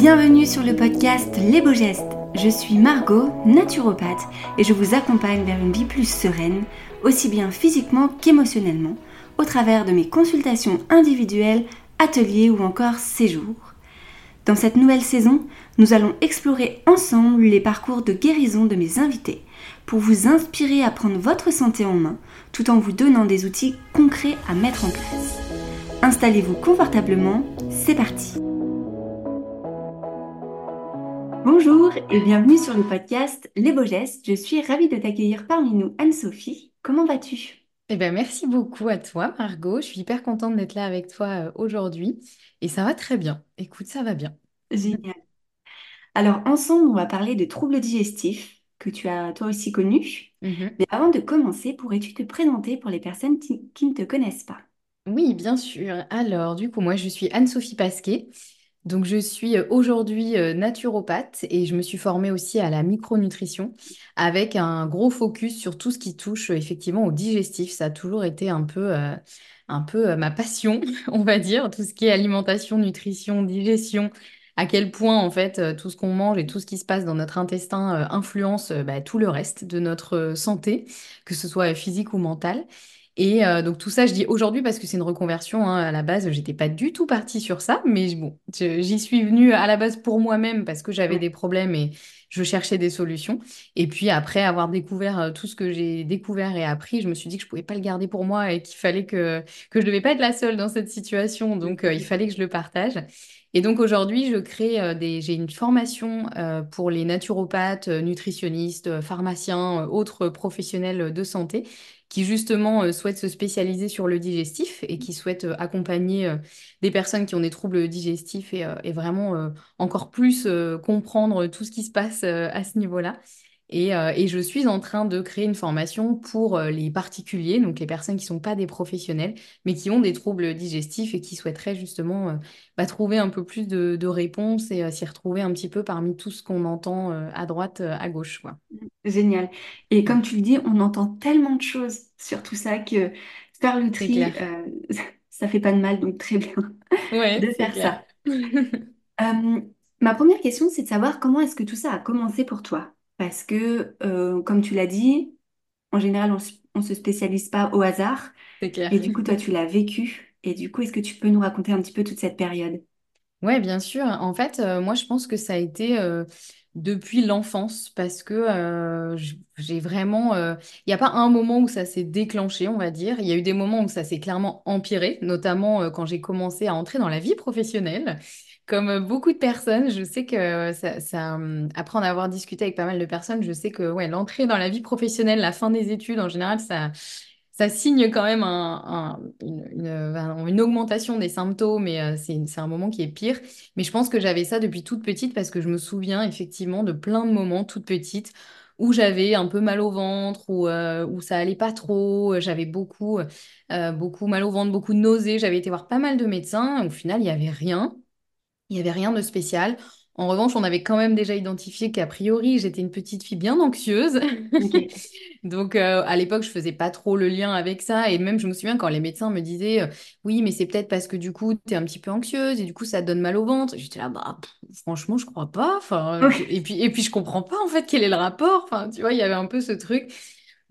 Bienvenue sur le podcast Les Beaux Gestes. Je suis Margot, naturopathe, et je vous accompagne vers une vie plus sereine, aussi bien physiquement qu'émotionnellement, au travers de mes consultations individuelles, ateliers ou encore séjours. Dans cette nouvelle saison, nous allons explorer ensemble les parcours de guérison de mes invités pour vous inspirer à prendre votre santé en main tout en vous donnant des outils concrets à mettre en place. Installez-vous confortablement, c'est parti. Bonjour et bienvenue sur le podcast Les Beaux Gestes. Je suis ravie de t'accueillir parmi nous, Anne-Sophie. Comment vas-tu? Eh ben, merci beaucoup à toi, Margot. Je suis hyper contente d'être là avec toi euh, aujourd'hui et ça va très bien. Écoute, ça va bien. Génial. Alors ensemble, on va parler de troubles digestifs que tu as toi aussi connus. Mhm. Mais avant de commencer, pourrais-tu te présenter pour les personnes qui, qui ne te connaissent pas? Oui, bien sûr. Alors, du coup, moi, je suis Anne-Sophie Pasquet. Donc, je suis euh, aujourd'hui euh, naturopathe et je me suis formée aussi à la micronutrition avec un gros focus sur tout ce qui touche euh, effectivement au digestif. Ça a toujours été un peu, un peu ma passion, on va dire, tout ce qui est alimentation, nutrition, digestion. À quel point, en fait, tout ce qu'on mange et tout ce qui se passe dans notre intestin influence bah, tout le reste de notre santé, que ce soit physique ou mentale. Et euh, donc tout ça, je dis aujourd'hui parce que c'est une reconversion. hein. À la base, j'étais pas du tout partie sur ça, mais bon, j'y suis venue à la base pour moi-même parce que j'avais Ouais. des problèmes et je cherchais des solutions. Et puis après avoir découvert euh, tout ce que j'ai découvert et appris, je me suis dit que je pouvais pas le garder pour moi et qu'il fallait que que je devais pas être la seule dans cette situation. Donc euh, il fallait que je le partage. Et donc aujourd'hui, je crée des, j'ai une formation euh, pour les naturopathes, nutritionnistes, pharmaciens, autres professionnels de santé qui justement euh, souhaitent se spécialiser sur le digestif et qui souhaitent euh, accompagner euh, des personnes qui ont des troubles digestifs et, vraiment encore plus comprendre tout ce qui se passe à ce niveau-là. Et, euh, et je suis en train de créer une formation pour euh, les particuliers, donc les personnes qui ne sont pas des professionnels, mais qui ont des troubles digestifs et qui souhaiteraient justement euh, bah, trouver un peu plus de, de réponses et s'y retrouver un petit peu parmi tout ce qu'on entend à droite, à gauche, quoi. Génial. Et comme tu le dis, on entend tellement de choses sur tout ça que faire le tri, ça fait pas de mal, donc très bien Ouais, de faire clair. ça. Ma première question, c'est de savoir comment est-ce que tout ça a commencé pour toi? Parce que, euh, comme tu l'as dit, en général, on, s- on se spécialise pas au hasard. C'est clair. Et du coup, toi, tu l'as vécu. Et du coup, est-ce que tu peux nous raconter un petit peu toute cette période? Ouais, bien sûr. En fait, euh, moi, je pense que ça a été euh, depuis l'enfance parce que euh, j'ai vraiment. euh, Il n'y a pas un moment où ça s'est déclenché, on va dire. Il y a eu des moments où ça s'est clairement empiré, notamment euh, quand j'ai commencé à entrer dans la vie professionnelle. Comme euh, beaucoup de personnes, je sais que euh, ça, ça, hum, après en avoir discuté avec pas mal de personnes, je sais que ouais, l'entrée dans la vie professionnelle, la fin des études, en général, ça ça signe quand même un- un- une, une- un- une augmentation des symptômes et euh, c'est un moment qui est pire. Mais je pense que j'avais ça depuis toute petite parce que je me souviens effectivement de plein de moments toute petite où j'avais un peu mal au ventre, où, euh, où ça allait pas trop, euh, j'avais beaucoup, beaucoup mal au ventre, beaucoup de nausées. J'avais été voir pas mal de médecins. Au final, il n'y avait rien. Il n'y avait rien de spécial. En revanche, on avait quand même déjà identifié qu'a priori, j'étais une petite fille bien anxieuse. Donc, euh, à l'époque, je faisais pas trop le lien avec ça. Et même, je me souviens quand les médecins me disaient, euh, oui, mais c'est peut-être parce que du coup, tu es un petit peu anxieuse et du coup, ça te donne mal au ventre. J'étais là, bah, pff, franchement, je crois pas. Enfin. Et puis, et puis, je comprends pas, en fait, quel est le rapport. Enfin, tu vois, il y avait un peu ce truc.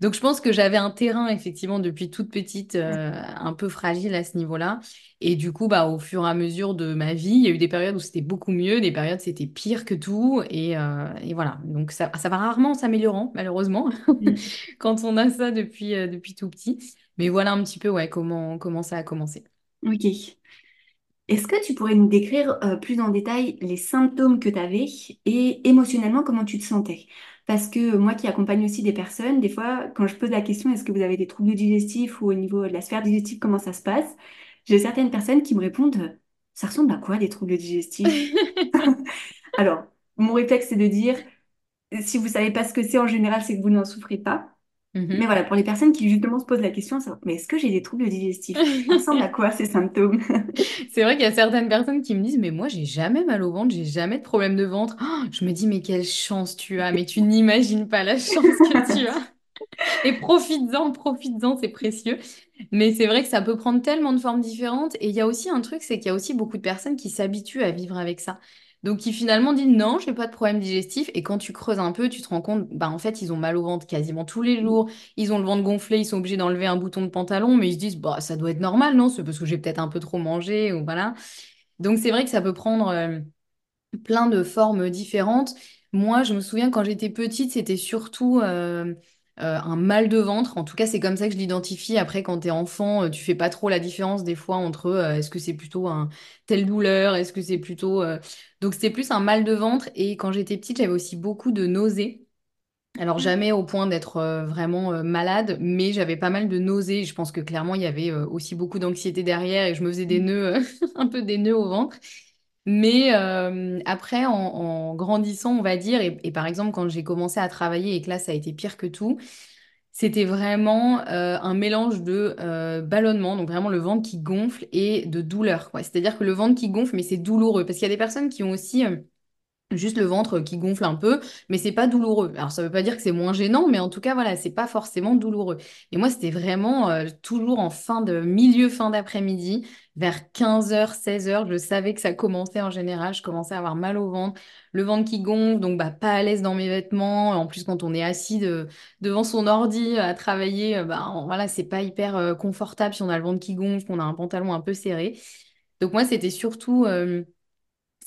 Donc, je pense que j'avais un terrain, effectivement, depuis toute petite, euh, un peu fragile à ce niveau-là. Et du coup, bah, au fur et à mesure de ma vie, il y a eu des périodes où c'était beaucoup mieux, des périodes où c'était pire que tout. Et, euh, et voilà. Donc, ça, ça va rarement en s'améliorant, malheureusement, Mm. quand on a ça depuis, euh, depuis tout petit. Mais voilà un petit peu, ouais, comment, comment ça a commencé. Ok. Est-ce que tu pourrais nous décrire euh, plus en détail les symptômes que tu avais et émotionnellement comment tu te sentais? Parce que moi qui accompagne aussi des personnes, des fois, quand je pose la question, est-ce que vous avez des troubles digestifs ou au niveau de la sphère digestive, comment ça se passe? J'ai certaines personnes qui me répondent, ça ressemble à quoi des troubles digestifs? Alors, mon réflexe, c'est de dire, si vous savez pas ce que c'est en général, c'est que vous n'en souffrez pas. Mais Mhm. voilà, pour les personnes qui justement se posent la question, ça, mais est-ce que j'ai des troubles digestifs? Ça ressemble à quoi ces symptômes? C'est vrai qu'il y a certaines personnes qui me disent, mais moi, j'ai jamais mal au ventre, j'ai jamais de problème de ventre. Oh, je me dis, mais quelle chance tu as, mais tu n'imagines pas la chance que tu as. Et profites-en, profites-en, c'est précieux. Mais c'est vrai que ça peut prendre tellement de formes différentes. Et il y a aussi un truc, c'est qu'il y a aussi beaucoup de personnes qui s'habituent à vivre avec ça. Donc, qui finalement dit non, j'ai pas de problème digestif. Et quand tu creuses un peu, tu te rends compte, bah, en fait, ils ont mal au ventre quasiment tous les jours. Ils ont le ventre gonflé, ils sont obligés d'enlever un bouton de pantalon, mais ils se disent, bah, ça doit être normal, non? C'est parce que j'ai peut-être un peu trop mangé, ou voilà. Donc, c'est vrai que ça peut prendre euh, plein de formes différentes. Moi, je me souviens quand j'étais petite, c'était surtout euh, euh, un mal de ventre. En tout cas, c'est comme ça que je l'identifie. Après, quand t'es enfant, euh, tu fais pas trop la différence des fois entre est-ce que c'est plutôt un telle douleur, est-ce que c'est plutôt... Donc, c'était plus un mal de ventre. Et quand j'étais petite, j'avais aussi beaucoup de nausées. Alors, jamais au point d'être vraiment malade, mais j'avais pas mal de nausées. Je pense que clairement, il y avait aussi beaucoup d'anxiété derrière et je me faisais des nœuds, un peu des nœuds au ventre. Mais euh, après, en, grandissant, on va dire, et, par exemple, quand j'ai commencé à travailler et que là, ça a été pire que tout, c'était vraiment euh, un mélange de euh, ballonnement, donc vraiment le ventre qui gonfle, et de douleur. C'est-à-dire que le ventre qui gonfle, mais c'est douloureux. Parce qu'il y a des personnes qui ont aussi juste le ventre qui gonfle un peu, mais c'est pas douloureux. Alors ça veut pas dire que c'est moins gênant, mais en tout cas voilà, c'est pas forcément douloureux. Et moi c'était vraiment euh, toujours en fin de milieu fin d'après-midi, vers 15h, 16h, je savais que ça commençait en général, je commençais à avoir mal au ventre, le ventre qui gonfle, donc bah pas à l'aise dans mes vêtements. En plus quand on est assis devant son ordi à travailler, euh, bah voilà, c'est pas hyper euh, confortable si on a le ventre qui gonfle, qu'on a un pantalon un peu serré. Donc moi c'était surtout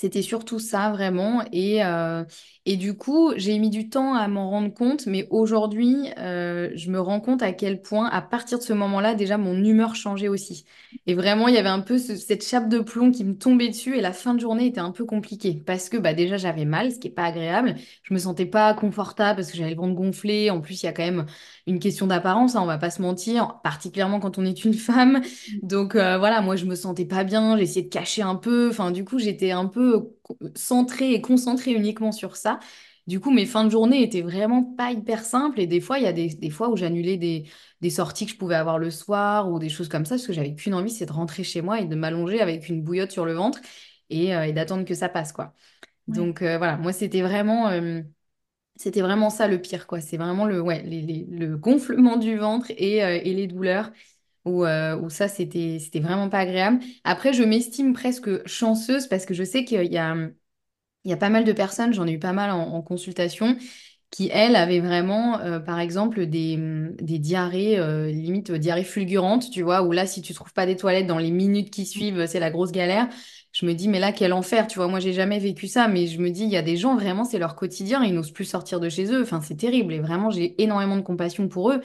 c'était surtout ça vraiment. Et, euh, et du coup, j'ai mis du temps à m'en rendre compte, mais aujourd'hui, euh, je me rends compte à quel point, à partir de ce moment-là, déjà, mon humeur changeait aussi. Et vraiment, il y avait un peu cette chape de plomb qui me tombait dessus et la fin de journée était un peu compliquée parce que bah, déjà, j'avais mal, ce qui n'est pas agréable. Je me sentais pas confortable parce que j'avais le ventre gonflé. En plus, il y a quand même une question d'apparence, hein, on va pas se mentir, particulièrement quand on est une femme. Donc euh, voilà, moi, je me sentais pas bien, j'essayais de cacher un peu. Enfin, du coup, j'étais un peu centrée et concentrée uniquement sur ça. Du coup, mes fins de journée étaient vraiment pas hyper simples. Et des fois, il y a des, fois où j'annulais des, des, sorties que je pouvais avoir le soir ou des choses comme ça, parce que j'avais qu'une envie, c'est de rentrer chez moi et de m'allonger avec une bouillotte sur le ventre et, euh, d'attendre que ça passe, quoi. Donc euh, voilà, moi, c'était vraiment, euh, c'était vraiment ça le pire, quoi. C'est vraiment le, le gonflement du ventre et, et les douleurs. Où, où, ça, c'était, vraiment pas agréable. Après, je m'estime presque chanceuse parce que je sais qu'il y a, y a pas mal de personnes, j'en ai eu pas mal en, consultation, qui, elles, avaient vraiment, euh, par exemple, des, mm, des diarrhées, euh, limite euh, diarrhées fulgurantes, tu vois, où là, si tu trouves pas des toilettes dans les minutes qui suivent, c'est la grosse galère. Je me dis, mais là, quel enfer, tu vois, moi, j'ai jamais vécu ça, mais je me dis, il y a des gens, vraiment, c'est leur quotidien, ils n'osent plus sortir de chez eux, enfin, c'est terrible, et vraiment, j'ai énormément de compassion pour eux,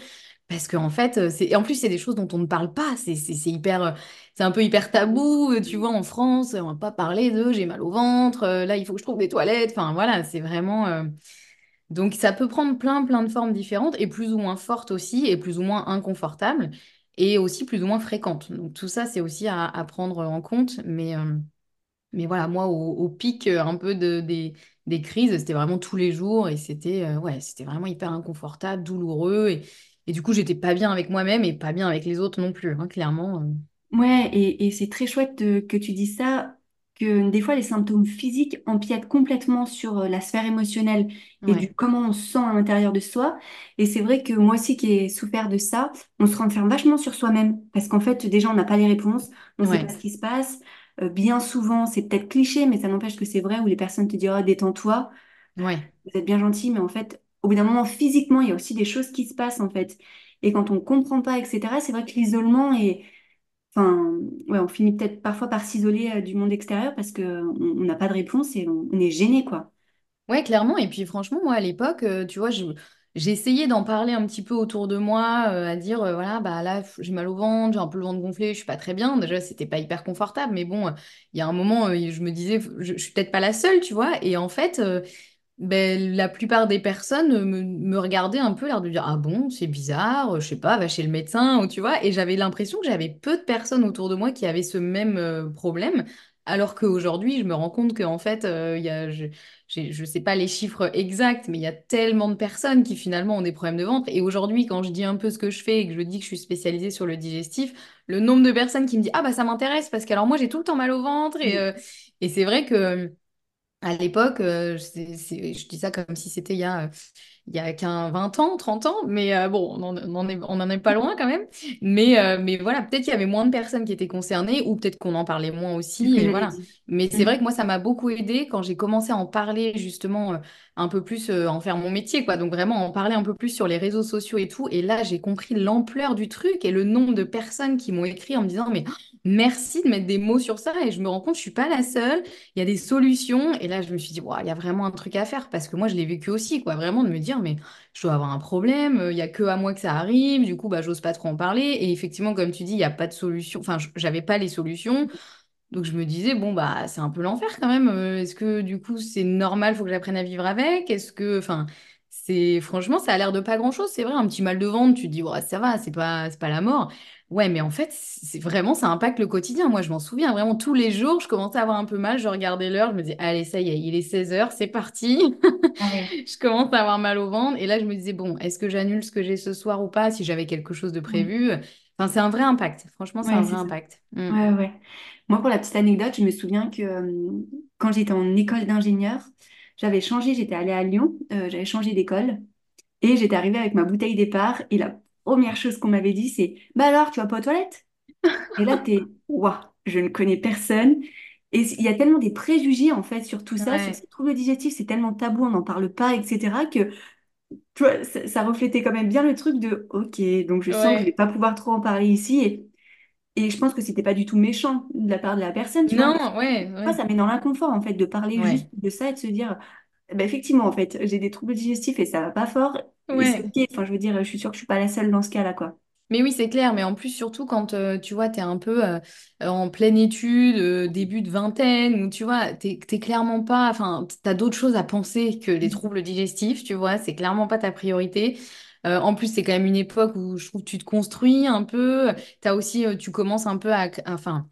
parce qu'en fait, c'est... En plus, c'est des choses dont on ne parle pas, c'est hyper c'est un peu hyper tabou, tu vois, en France, on va pas parler de j'ai mal au ventre, là il faut que je trouve des toilettes, enfin voilà, c'est vraiment... Donc ça peut prendre plein plein de formes différentes et plus ou moins fortes aussi et plus ou moins inconfortables et aussi plus ou moins fréquentes. Donc tout ça c'est aussi à, prendre en compte, mais, euh, mais voilà, moi au, pic euh, un peu de, des, des crises, c'était vraiment tous les jours et c'était euh, ouais, c'était vraiment hyper inconfortable, douloureux et, et du coup j'étais pas bien avec moi-même et pas bien avec les autres non plus, hein, clairement. Ouais, et, c'est très chouette que tu dis ça, que des fois les symptômes physiques empiètent complètement sur euh, la sphère émotionnelle et du comment on se sent à l'intérieur de soi. Et c'est vrai que moi aussi qui ai souffert de ça, on se renferme vachement sur soi-même parce qu'en fait déjà on n'a pas les réponses, on ne sait pas ce qui se passe. Euh, bien souvent, c'est peut-être cliché, mais ça n'empêche que c'est vrai où les personnes te disent oh, détends-toi, ouais. vous êtes bien gentil, mais en fait au bout d'un moment physiquement il y a aussi des choses qui se passent en fait. Et quand on comprend pas, etc., c'est vrai que l'isolement est Ouais, on finit peut-être parfois par s'isoler euh, du monde extérieur parce que on n'a pas de réponse et on, est gêné, quoi. Ouais, clairement. Et puis franchement, moi à l'époque, euh, tu vois, j'ai essayé d'en parler un petit peu autour de moi, euh, à dire, voilà, bah là, j'ai mal au ventre, j'ai un peu le ventre gonflé, je suis pas très bien. Déjà, c'était pas hyper confortable, mais bon, il y a un moment, je me disais, je, je suis peut-être pas la seule, tu vois. Et en fait, ben, la plupart des personnes me, me regardaient un peu, l'air de dire, ah bon, c'est bizarre, je sais pas, va chez le médecin, ou tu vois. Et j'avais l'impression que j'avais peu de personnes autour de moi qui avaient ce même euh, problème. Alors qu'aujourd'hui, je me rends compte qu'en fait, euh, y a, je, je sais pas les chiffres exacts, mais il y a tellement de personnes qui finalement ont des problèmes de ventre. Et aujourd'hui, quand je dis un peu ce que je fais et que je dis que je suis spécialisée sur le digestif, le nombre de personnes qui me disent, ah bah ça m'intéresse parce que alors moi j'ai tout le temps mal au ventre. Et, euh, et c'est vrai que à l'époque, euh, je dis ça comme si c'était il y a, il y a qu'un 20 ans, 30 ans, mais euh, bon, on en, est, on en est pas loin quand même. Mais, euh, mais voilà, peut-être qu'il y avait moins de personnes qui étaient concernées ou peut-être qu'on en parlait moins aussi. Et voilà. Mais c'est vrai que moi, ça m'a beaucoup aidé quand j'ai commencé à en parler justement un peu plus, en faire mon métier, quoi. Donc vraiment en parler un peu plus sur les réseaux sociaux et tout. Et là, j'ai compris l'ampleur du truc et le nombre de personnes qui m'ont écrit en me disant, mais merci de mettre des mots sur ça. Et je me rends compte, je suis pas la seule. Il y a des solutions. Et là, je me suis dit, Ouah, il y a vraiment un truc à faire parce que moi, je l'ai vécu aussi, quoi. Vraiment de me dire, mais je dois avoir un problème, euh, il y a que à moi que ça arrive, du coup, bah, j'ose pas trop en parler. Et effectivement, comme tu dis, il n'y a pas de solution, enfin, j'avais pas les solutions. Donc je me disais, bon, bah, c'est un peu l'enfer quand même. Euh, Est-ce que du coup, c'est normal, faut que j'apprenne à vivre avec? Est-ce que, enfin, c'est franchement, ça a l'air de pas grand-chose. C'est vrai, un petit mal de ventre, tu te dis, ouais, ça va, c'est pas, c'est pas la mort. Ouais, mais en fait, c'est vraiment, ça impacte le quotidien. Moi, je m'en souviens vraiment tous les jours, je commençais à avoir un peu mal, je regardais l'heure, je me disais, allez, ça y est, il est 16 heures, c'est parti. Ah ouais. Je commence à avoir mal au ventre. Et là, je me disais, bon, est-ce que j'annule ce que j'ai ce soir ou pas, si j'avais quelque chose de Mm. prévu? Enfin, c'est un vrai impact. Franchement, c'est un vrai ça. impact. Mm. Ouais, ouais. Moi, pour la petite anecdote, je me souviens que euh, quand j'étais en école d'ingénieur, j'avais changé, j'étais allée à Lyon, euh, j'avais changé d'école et j'étais arrivée avec ma bouteille départ et la première chose qu'on m'avait dit, c'est Bah alors, tu vas pas aux toilettes? Et là, t'es Waouh, je ne connais personne. Et il y a tellement des préjugés en fait sur tout ça, sur Ouais, ces troubles digestifs, c'est tellement tabou, on n'en parle pas, etc. que ça, ça reflétait quand même bien le truc de Ok, donc je sens que je vais pas pouvoir trop en parler ici. Et, et je pense que c'était pas du tout méchant de la part de la personne, tu vois, mais Non, ouais, ouais, ça met dans l'inconfort en fait de parler juste de ça et de se dire Ben, effectivement, en fait, j'ai des troubles digestifs et ça va pas fort. Et c'est ok, enfin, je veux dire, je suis sûre que je suis pas la seule dans ce cas-là, quoi. Mais oui, c'est clair. Mais en plus, surtout quand euh, tu vois, tu es un peu euh, en pleine étude, euh, début de vingtaine, ou tu vois, t'es, t'es clairement pas. Enfin, tu as d'autres choses à penser que les troubles digestifs, tu vois, c'est clairement pas ta priorité. Euh, en plus, c'est quand même une époque où je trouve que tu te construis un peu. T'as aussi, euh, tu commences un peu à. Enfin,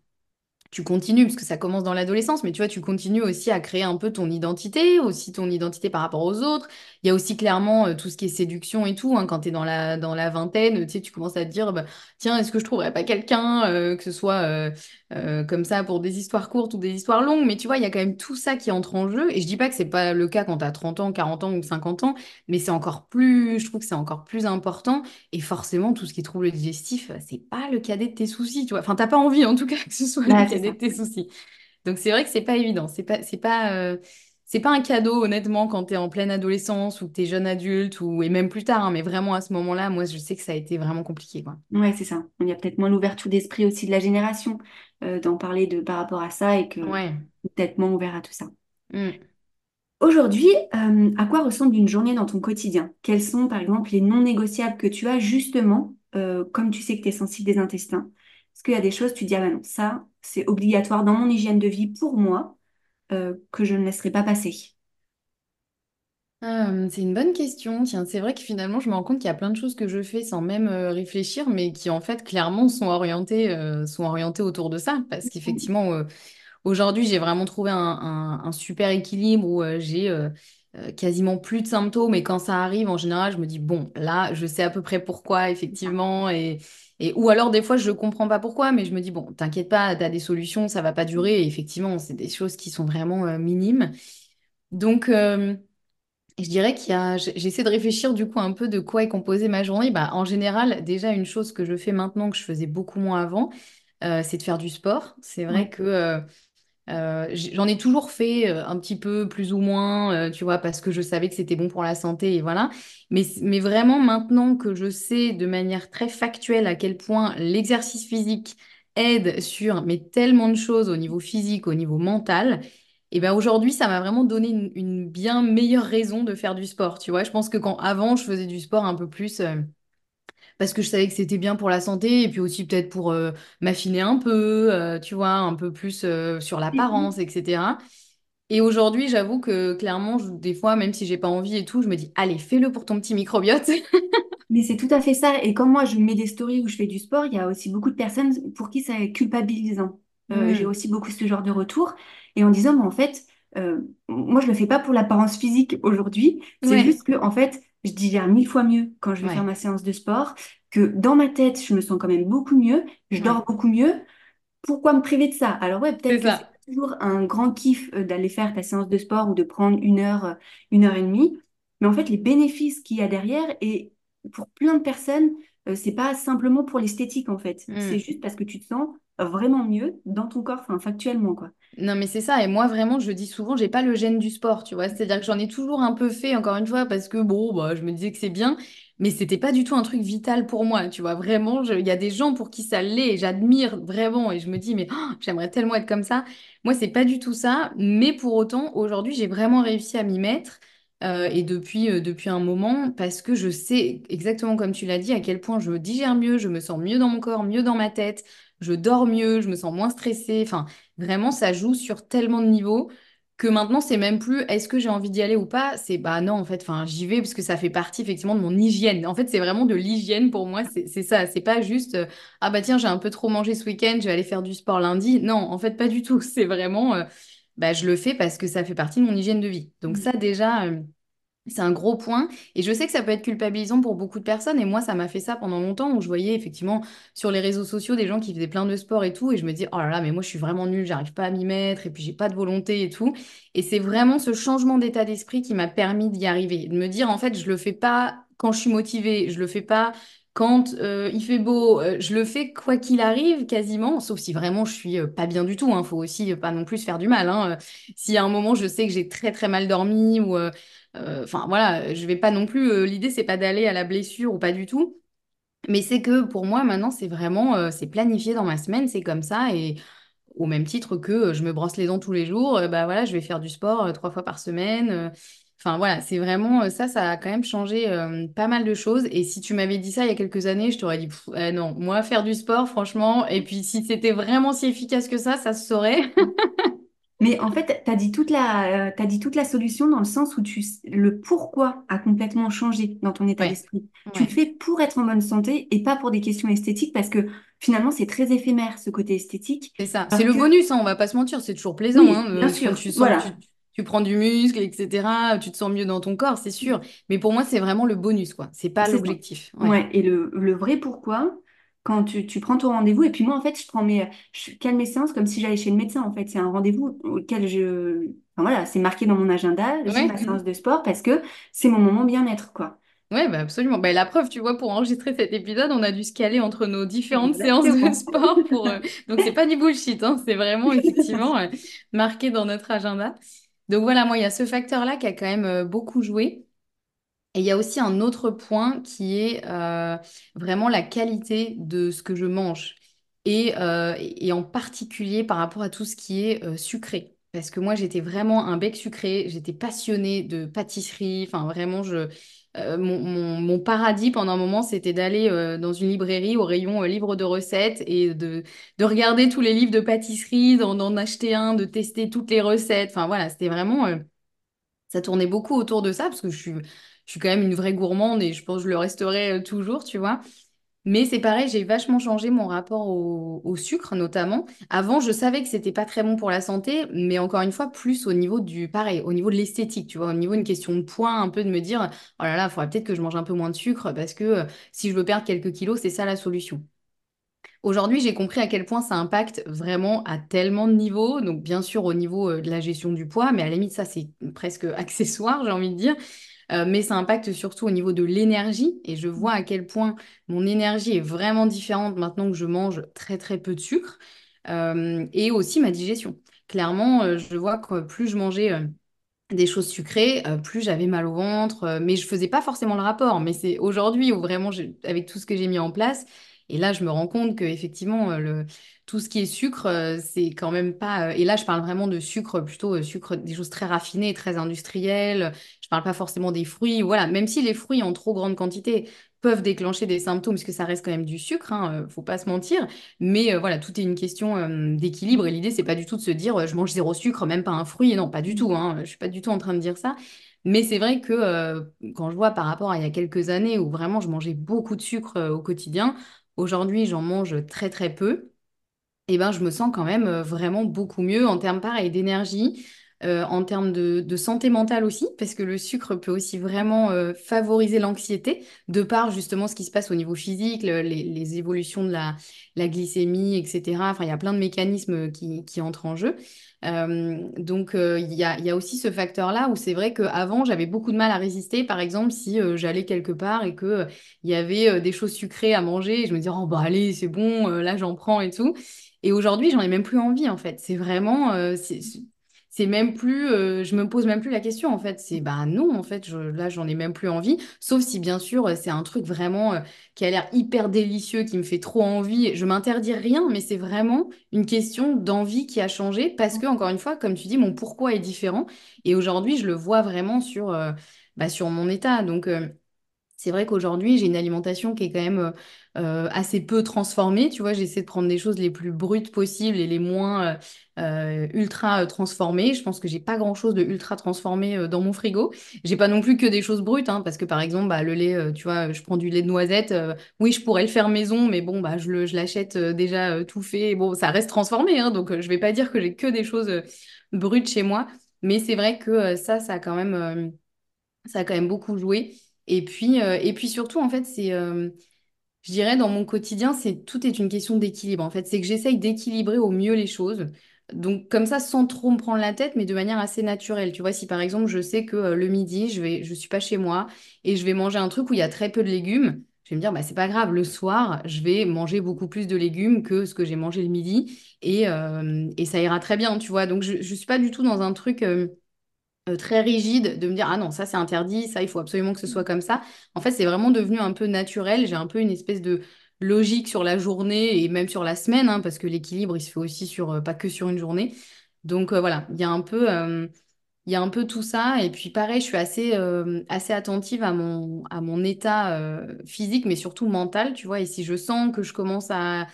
tu continues, parce que ça commence dans l'adolescence, mais tu vois, tu continues aussi à créer un peu ton identité, aussi ton identité par rapport aux autres. Il y a aussi clairement euh, tout ce qui est séduction et tout, hein, quand tu es dans la, dans la vingtaine, tu sais, tu commences à te dire, bah, tiens, est-ce que je trouverais pas quelqu'un, euh, que ce soit euh, euh, comme ça pour des histoires courtes ou des histoires longues, mais tu vois, il y a quand même tout ça qui entre en jeu, et je dis pas que c'est pas le cas quand tu as 30 ans, 40 ans ou 50 ans, mais c'est encore plus, je trouve que c'est encore plus important, et forcément, tout ce qui est trouble digestif, c'est pas le cadet de tes soucis, tu vois. Enfin, t'as pas envie, en tout cas, que ce soit le Bah, cadet ça. de tes soucis. Donc, c'est vrai que c'est pas évident. C'est pas, c'est pas, euh, c'est pas un cadeau, honnêtement, quand t'es en pleine adolescence ou que t'es jeune adulte ou, et même plus tard, hein, mais vraiment à ce moment-là, moi, je sais que ça a été vraiment compliqué, quoi. Ouais, c'est ça. Il y a peut-être moins l'ouverture d'esprit aussi de la génération euh, d'en parler de, par rapport à ça et que Ouais. peut-être moins ouvert à tout ça. Mm. Aujourd'hui, euh, à quoi ressemble une journée dans ton quotidien? Quels sont, par exemple, les non négociables que tu as justement, euh, comme tu sais que tu es sensible des intestins? Est-ce qu'il y a des choses, tu dis, ah ben non, ça, c'est obligatoire dans mon hygiène de vie pour moi, que je ne laisserai pas passer? Euh, c'est une bonne question. Tiens, c'est vrai que finalement, je me rends compte qu'il y a plein de choses que je fais sans même euh, réfléchir, mais qui en fait clairement sont orientées, euh, sont orientées autour de ça. Parce qu'effectivement, euh, aujourd'hui, j'ai vraiment trouvé un, un- un super équilibre où euh, j'ai euh, euh, quasiment plus de symptômes. Et quand ça arrive, en général, je me dis, bon, là, je sais à peu près pourquoi, effectivement. Et, et, ou alors, des fois, je ne comprends pas pourquoi, mais je me dis, bon, t'inquiète pas, tu as des solutions, ça va pas durer. Et effectivement, c'est des choses qui sont vraiment euh, minimes. Donc, euh, je dirais qu'il y a, j'essaie de réfléchir du coup un peu de quoi est composée ma journée. Bah, en général, déjà une chose que je fais maintenant que je faisais beaucoup moins avant, euh, c'est de faire du sport. C'est vrai Ouais. que euh, j'en ai toujours fait euh, un petit peu plus ou moins, euh, tu vois, parce que je savais que c'était bon pour la santé et voilà. Mais, mais vraiment maintenant que je sais de manière très factuelle à quel point l'exercice physique aide sur mais tellement de choses au niveau physique, au niveau mental. Et ben aujourd'hui, ça m'a vraiment donné une, une bien meilleure raison de faire du sport. Tu vois, je pense que quand avant, je faisais du sport un peu plus euh, parce que je savais que c'était bien pour la santé et puis aussi peut-être pour euh, m'affiner un peu, euh, tu vois, un peu plus euh, sur l'apparence, etc. Et aujourd'hui, j'avoue que clairement, je- des fois, même si j'ai pas envie et tout, je me dis, allez, fais-le pour ton petit microbiote. Mais c'est tout à fait ça. Et comme moi, je mets des stories où je fais du sport, il y a aussi beaucoup de personnes pour qui ça est culpabilisant. Euh, j'ai aussi beaucoup ce genre de retour. Et en disant, mais en fait, euh, moi, je le fais pas pour l'apparence physique aujourd'hui. C'est Ouais, juste que, en fait, je digère mille fois mieux quand je vais faire ma séance de sport, que dans ma tête, je me sens quand même beaucoup mieux, je ouais, dors beaucoup mieux. Pourquoi me priver de ça? Alors ouais, peut-être c'est que c'est toujours un grand kiff euh, d'aller faire ta séance de sport ou de prendre une heure, euh, une heure et demie. mais en fait, les bénéfices qu'il y a derrière, et pour plein de personnes, euh, c'est pas simplement pour l'esthétique, en fait. C'est Hmm. juste parce que tu te sens vraiment mieux dans ton corps, enfin, factuellement, quoi. Non, mais c'est ça. Et moi, vraiment, je dis souvent, j'ai pas le gène du sport, tu vois. C'est-à-dire que j'en ai toujours un peu fait, encore une fois, parce que bon, bah, je me disais que c'est bien, mais c'était pas du tout un truc vital pour moi, tu vois. Vraiment, il y a des gens pour qui ça l'est, et j'admire vraiment, et je me dis, mais oh, j'aimerais tellement être comme ça. Moi, c'est pas du tout ça, mais pour autant, aujourd'hui, j'ai vraiment réussi à m'y mettre. euh, et depuis, euh, depuis un moment, parce que je sais exactement comme tu l'as dit, à quel point je digère mieux, je me sens mieux dans mon corps, mieux dans ma tête, je dors mieux, je me sens moins stressée. Enfin, Vraiment, ça joue sur tellement de niveaux que maintenant, c'est même plus est-ce que j'ai envie d'y aller ou pas? C'est bah non, en fait, enfin, j'y vais parce que ça fait partie effectivement de mon hygiène. En fait, c'est vraiment de l'hygiène pour moi, c'est ça. C'est pas juste euh, ah bah tiens, j'ai un peu trop mangé ce week-end, je vais aller faire du sport lundi. Non, en fait, pas du tout. C'est vraiment euh, bah, je le fais parce que ça fait partie de mon hygiène de vie. Donc, ça, déjà. euh, c'est un gros point. Et je sais que ça peut être culpabilisant pour beaucoup de personnes. Et moi ça m'a fait ça pendant longtemps où je voyais effectivement sur les réseaux sociaux des gens qui faisaient plein de sport et tout. Et je me dis oh là là mais moi je suis vraiment nulle, j'arrive pas à m'y mettre et puis j'ai pas de volonté et tout. Et c'est vraiment ce changement d'état d'esprit qui m'a permis d'y arriver, de me dire en fait je le fais pas quand je suis motivée, je le fais pas quand euh, il fait beau, euh, je le fais quoi qu'il arrive quasiment, sauf si vraiment je suis euh, pas bien du tout, hein. Faut aussi pas non plus faire du mal, hein. Si à un moment je sais que j'ai très très mal dormi ou Enfin voilà, je vais pas non plus. euh, l'idée c'est pas d'aller à la blessure ou pas du tout, mais c'est que pour moi maintenant c'est vraiment euh, c'est planifié dans ma semaine, c'est comme ça et au même titre que euh, je me brosse les dents tous les jours, euh, bah voilà, je vais faire du sport euh, trois fois par semaine. euh. Enfin voilà, c'est vraiment euh, ça, ça a quand même changé euh, pas mal de choses. Et si tu m'avais dit ça il y a quelques années, je t'aurais dit euh, non, moi faire du sport franchement. Et puis si c'était vraiment si efficace que ça, ça se saurait. Mais en fait, tu as dit toute la, euh, t'as dit toute la solution dans le sens où tu, le pourquoi a complètement changé dans ton état Ouais, d'esprit. Tu le fais pour être en bonne santé et pas pour des questions esthétiques parce que finalement, c'est très éphémère ce côté esthétique. C'est ça. C'est le bonus, hein, on va pas se mentir, c'est toujours plaisant, hein, bien sûr, tu sens tu, voilà, tu prends du muscle, etc., tu te sens mieux dans ton corps, c'est sûr. Mais pour moi, c'est vraiment le bonus, quoi. C'est pas l'objectif. Ouais. Ouais, et le, le vrai pourquoi, quand tu, tu prends ton rendez-vous, et puis moi, en fait, je prends mes, je cale mes séances comme si j'allais chez le médecin, en fait. C'est un rendez-vous auquel je, enfin, voilà, c'est marqué dans mon agenda, j'ai Ouais, ma séance de sport parce que c'est mon moment bien-être, quoi. ouais, bah absolument. Bah, la preuve, tu vois, pour enregistrer cet épisode, on a dû se caler entre nos différentes séances de Exactement. sport pour. euh, Donc, c'est pas du bullshit, hein, c'est vraiment effectivement euh, marqué dans notre agenda. Donc voilà, moi, il y a ce facteur-là qui a quand même euh, beaucoup joué. Et il y a aussi un autre point qui est euh, vraiment la qualité de ce que je mange. Et, euh, et en particulier par rapport à tout ce qui est euh, sucré. Parce que moi, j'étais vraiment un bec sucré, j'étais passionnée de pâtisserie. Enfin, vraiment, je, mon, mon- paradis pendant un moment, c'était d'aller dans une librairie au rayon livres de recettes et de, de regarder tous les livres de pâtisserie, d'en acheter un, de tester toutes les recettes. Enfin, voilà, c'était vraiment... ça tournait beaucoup autour de ça, parce que je suis, je suis quand même une vraie gourmande et je pense que je le resterai euh, toujours, tu vois. Mais c'est pareil, j'ai vachement changé mon rapport au, sucre, notamment. Avant, je savais que c'était pas très bon pour la santé, mais encore une fois, plus au niveau du, pareil, au niveau de l'esthétique, tu vois, au niveau d'une question de poids, un peu de me dire, oh là là, il faudrait peut-être que je mange un peu moins de sucre, parce que euh, si je veux perdre quelques kilos, c'est ça la solution. Aujourd'hui, j'ai compris à quel point ça impacte vraiment à tellement de niveaux. Donc, bien sûr, au niveau euh, de la gestion du poids, mais à la limite, ça, c'est presque accessoire, j'ai envie de dire. Euh, mais ça impacte surtout au niveau de l'énergie. Et je vois à quel point mon énergie est vraiment différente maintenant que je mange très, très peu de sucre. Euh, et aussi ma digestion. Clairement, euh, je vois que plus je mangeais. des choses sucrées, plus j'avais mal au ventre, mais je faisais pas forcément le rapport. Mais c'est aujourd'hui où vraiment, avec tout ce que j'ai mis en place, et là, je me rends compte que effectivement, tout ce qui est sucre, c'est quand même pas. et là, je parle vraiment de sucre, plutôt sucre, des choses très raffinées, très industrielles. Je parle pas forcément des fruits. Voilà, même si les fruits en trop grande quantité peuvent déclencher des symptômes, parce que ça reste quand même du sucre, hein, euh, faut pas se mentir. Mais euh, voilà, tout est une question euh, d'équilibre et l'idée, c'est pas du tout de se dire je mange zéro sucre, même pas un fruit. Non, pas du tout. Hein, je suis pas du tout en train de dire ça. Mais c'est vrai que quand je vois par rapport à il y a quelques années où vraiment je mangeais beaucoup de sucre au quotidien, aujourd'hui j'en mange très très peu. Et ben, je me sens quand même vraiment beaucoup mieux en termes pareil d'énergie. Euh, en termes de, santé mentale aussi, parce que le sucre peut aussi vraiment euh, favoriser l'anxiété, de par justement ce qui se passe au niveau physique, le- les, évolutions de la, glycémie, etc. Enfin, il y a plein de mécanismes qui, entrent en jeu. Euh, donc, il y a, aussi ce facteur-là où c'est vrai qu'avant, j'avais beaucoup de mal à résister. Par exemple, si j'allais quelque part et euh, il y avait des choses sucrées à manger, je me disais, oh bah allez, c'est bon, là j'en prends et tout. Et aujourd'hui, j'en ai même plus envie, en fait. C'est vraiment, c'est même plus, euh, je me pose même plus la question, en fait. C'est, bah non, en fait, là, j'en ai même plus envie. Sauf si, bien sûr, euh, c'est un truc vraiment euh, qui a l'air hyper délicieux, qui me fait trop envie. Je m'interdis rien, mais c'est vraiment une question d'envie qui a changé parce que, encore une fois, comme tu dis, mon pourquoi est différent. Et aujourd'hui, je le vois vraiment sur, bah, sur mon état. Donc, c'est vrai qu'aujourd'hui, j'ai une alimentation qui est quand même euh, euh, assez peu transformée. Tu vois, j'essaie de prendre des choses les plus brutes possibles et les moins euh, ultra transformées. Je pense que j'ai pas grand-chose de ultra transformé dans mon frigo. J'ai pas non plus que des choses brutes, hein, parce que par exemple, bah, le lait, tu vois, je prends du lait de noisette. oui, je pourrais le faire maison, mais bon, bah, je je l'achète déjà tout fait. Bon, ça reste transformé, hein, donc je vais pas dire que j'ai que des choses brutes chez moi. Mais c'est vrai que ça, ça a quand même. ça a quand même beaucoup joué. Et puis, euh, et puis surtout, en fait, c'est, euh, je dirais, dans mon quotidien, c'est tout est une question d'équilibre. En fait, c'est que j'essaye d'équilibrer au mieux les choses. Donc, comme ça, sans trop me prendre la tête, mais de manière assez naturelle. Tu vois, si par exemple, je sais que euh, le midi, je vais, je suis pas chez moi et je vais manger un truc où il y a très peu de légumes, je vais me dire, bah, c'est pas grave, le soir, je vais manger beaucoup plus de légumes que ce que j'ai mangé le midi et, et ça ira très bien, tu vois. Donc, je, je suis pas du tout dans un truc. Euh, très rigide de me dire ah non ça c'est interdit ça il faut absolument que ce soit comme ça. En fait c'est vraiment devenu un peu naturel. J'ai un peu une espèce de logique sur la journée et même sur la semaine hein, parce que l'équilibre il se fait aussi sur euh, pas que sur une journée. Donc euh, voilà il y a un peu il y a un peu tout ça. Et puis pareil je suis assez assez attentive à mon à mon état physique mais surtout mental tu vois. Et si je sens que je commence à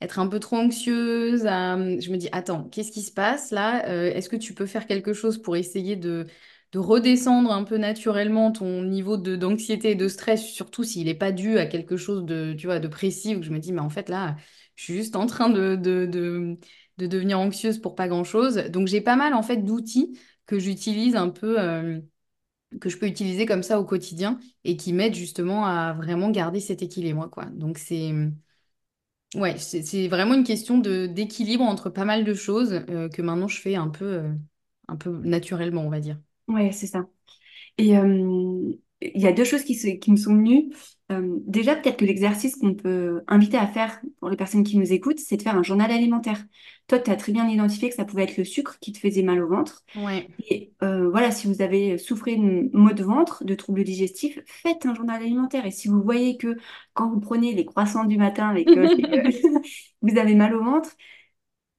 être un peu trop anxieuse. à- Je me dis, attends, qu'est-ce qui se passe là? Euh, est-ce que tu peux faire quelque chose pour essayer de, de redescendre un peu naturellement ton niveau d'anxiété et de stress, surtout s'il n'est pas dû à quelque chose de, tu vois, de précis, je me dis, mais en fait là, je suis juste en train de, de, de, de devenir anxieuse pour pas grand-chose. Donc j'ai pas mal en fait d'outils que j'utilise un peu, euh, que je peux utiliser comme ça au quotidien et qui m'aident justement à vraiment garder cet équilibre, quoi. Donc c'est... Ouais, c'est vraiment une question de d'équilibre entre pas mal de choses euh, que maintenant je fais un peu, euh, un peu naturellement, on va dire. Ouais, c'est ça. Et euh, il y a deux choses qui, qui me sont venues. Euh, déjà, peut-être que l'exercice qu'on peut inviter à faire pour les personnes qui nous écoutent, c'est de faire un journal alimentaire. Toi, tu as très bien identifié que ça pouvait être le sucre qui te faisait mal au ventre. Ouais. Et euh, voilà, si vous avez souffré de maux de ventre, de troubles digestifs, faites un journal alimentaire. Et si vous voyez que quand vous prenez les croissants du matin avec euh, vous avez mal au ventre,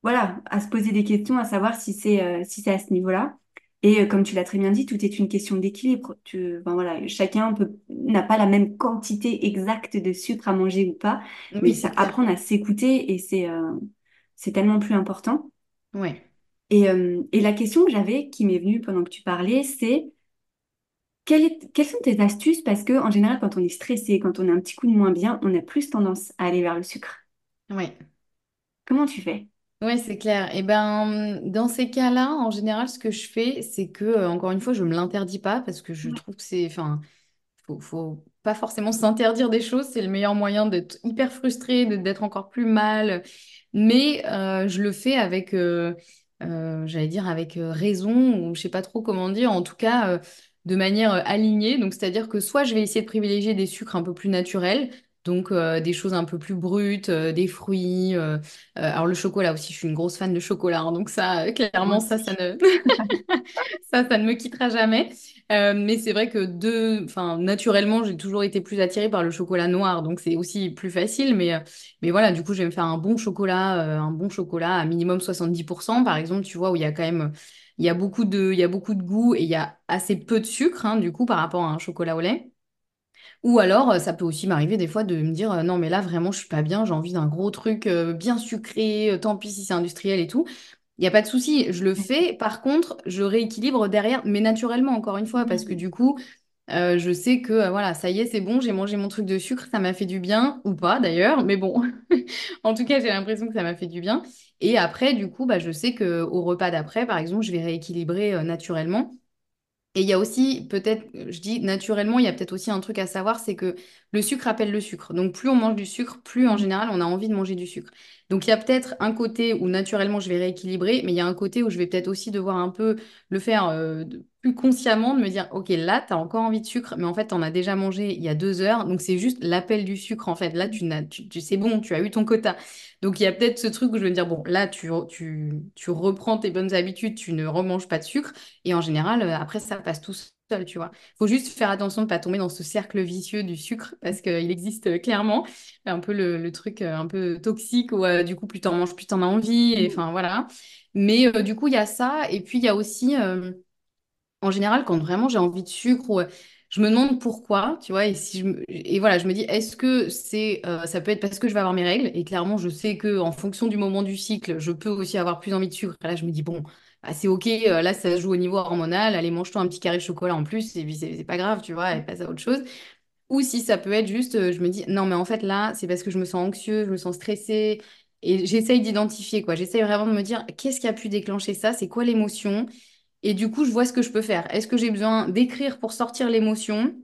voilà, à se poser des questions, à savoir si c'est euh, si c'est à ce niveau-là. Et euh, comme tu l'as très bien dit, tout est une question d'équilibre. Tu, enfin, voilà, chacun n'a pas la même quantité exacte de sucre à manger ou pas, mais Oui, ça apprendre à s'écouter et c'est euh, c'est tellement plus important. Ouais. Et, euh, et la question que j'avais, qui m'est venue pendant que tu parlais, c'est quelle est- quelles sont tes astuces? Parce que en général, quand on est stressé, quand on a un petit coup de moins bien, on a plus tendance à aller vers le sucre. Ouais. Comment tu fais? Ouais, c'est clair. Et ben, dans ces cas-là, en général, ce que je fais, c'est que, euh, encore une fois, je me l'interdis pas parce que je trouve que c'est, enfin, faut, faut pas forcément s'interdire des choses. C'est le meilleur moyen d'être hyper frustré, de- d'être encore plus mal. Mais euh, je le fais avec, euh, euh, j'allais dire, avec euh, raison, ou je sais pas trop comment dire, en tout cas, euh, de manière euh, alignée. Donc, c'est-à-dire que soit je vais essayer de privilégier des sucres un peu plus naturels. Donc, euh, des choses un peu plus brutes, euh, des fruits. euh, alors, le chocolat aussi, je suis une grosse fan de chocolat. hein. donc, ça, clairement, ça, ça ne, ça, ça ne me quittera jamais. Mais c'est vrai que de, enfin, naturellement, j'ai toujours été plus attirée par le chocolat noir, donc c'est aussi plus facile. Mais, mais voilà, du coup, je vais me faire un bon chocolat, un bon chocolat à minimum 70%, par exemple, tu vois, où il y a quand même, il y a beaucoup de, il y a beaucoup de goût et il y a assez peu de sucre, hein, du coup, par rapport à un chocolat au lait. Ou alors, euh, ça peut aussi m'arriver des fois de me dire, euh, non, mais là, vraiment, je suis pas bien, j'ai envie d'un gros truc euh, bien sucré, tant pis si c'est industriel et tout. Il n'y a pas de souci, je le fais. Par contre, je rééquilibre derrière, mais naturellement, encore une fois, parce que du coup, euh, je sais que euh, voilà, ça y est, c'est bon, j'ai mangé mon truc de sucre, ça m'a fait du bien, ou pas d'ailleurs, mais bon, en tout cas, j'ai l'impression que ça m'a fait du bien. Et après, du coup, bah, je sais que au repas d'après, par exemple, je vais rééquilibrer euh, naturellement. Et il y a aussi, peut-être, je dis naturellement, il y a peut-être aussi un truc à savoir, c'est que le sucre appelle le sucre. Donc plus on mange du sucre, plus en général on a envie de manger du sucre. Donc il y a peut-être un côté où naturellement je vais rééquilibrer, mais il y a un côté où je vais peut-être aussi devoir un peu le faire euh, plus consciemment, de me dire, ok, là, tu as encore envie de sucre, mais en fait, tu en as déjà mangé il y a deux heures. Donc c'est juste l'appel du sucre, en fait. Là, tu n'as, tu, tu- c'est bon, tu as eu ton quota. Donc il y a peut-être ce truc où je vais me dire, bon, là, tu, tu, tu reprends tes bonnes habitudes, tu ne remanges pas de sucre. Et en général, euh, après, ça passe tout tu vois. faut juste faire attention de ne pas tomber dans ce cercle vicieux du sucre, parce qu'il existe euh, clairement un peu le, le truc euh, un peu toxique, où euh, du coup, plus t'en manges, plus t'en as envie. Et enfin, voilà. Mais euh, du coup, il y a ça. Et puis, il y a aussi, euh, en général, quand vraiment j'ai envie de sucre, ou, je me demande pourquoi, tu vois. Et, si je et voilà, je me dis, est-ce que c'est, euh, ça peut être parce que je vais avoir mes règles? Et clairement, je sais que en fonction du moment du cycle, je peux aussi avoir plus envie de sucre. Et là, je me dis, bon, bah, c'est OK, euh, là, ça joue au niveau hormonal. Allez, mange-toi un petit carré de chocolat en plus, et puis c'est c'est pas grave, tu vois, et passe à autre chose. Ou si ça peut être juste, euh, je me dis, non, mais en fait, là, c'est parce que je me sens anxieux, je me sens stressée. Et j'essaye d'identifier, quoi. J'essaye vraiment de me dire, qu'est-ce qui a pu déclencher ça? C'est quoi l'émotion? Et du coup, je vois ce que je peux faire. Est-ce que j'ai besoin d'écrire pour sortir l'émotion?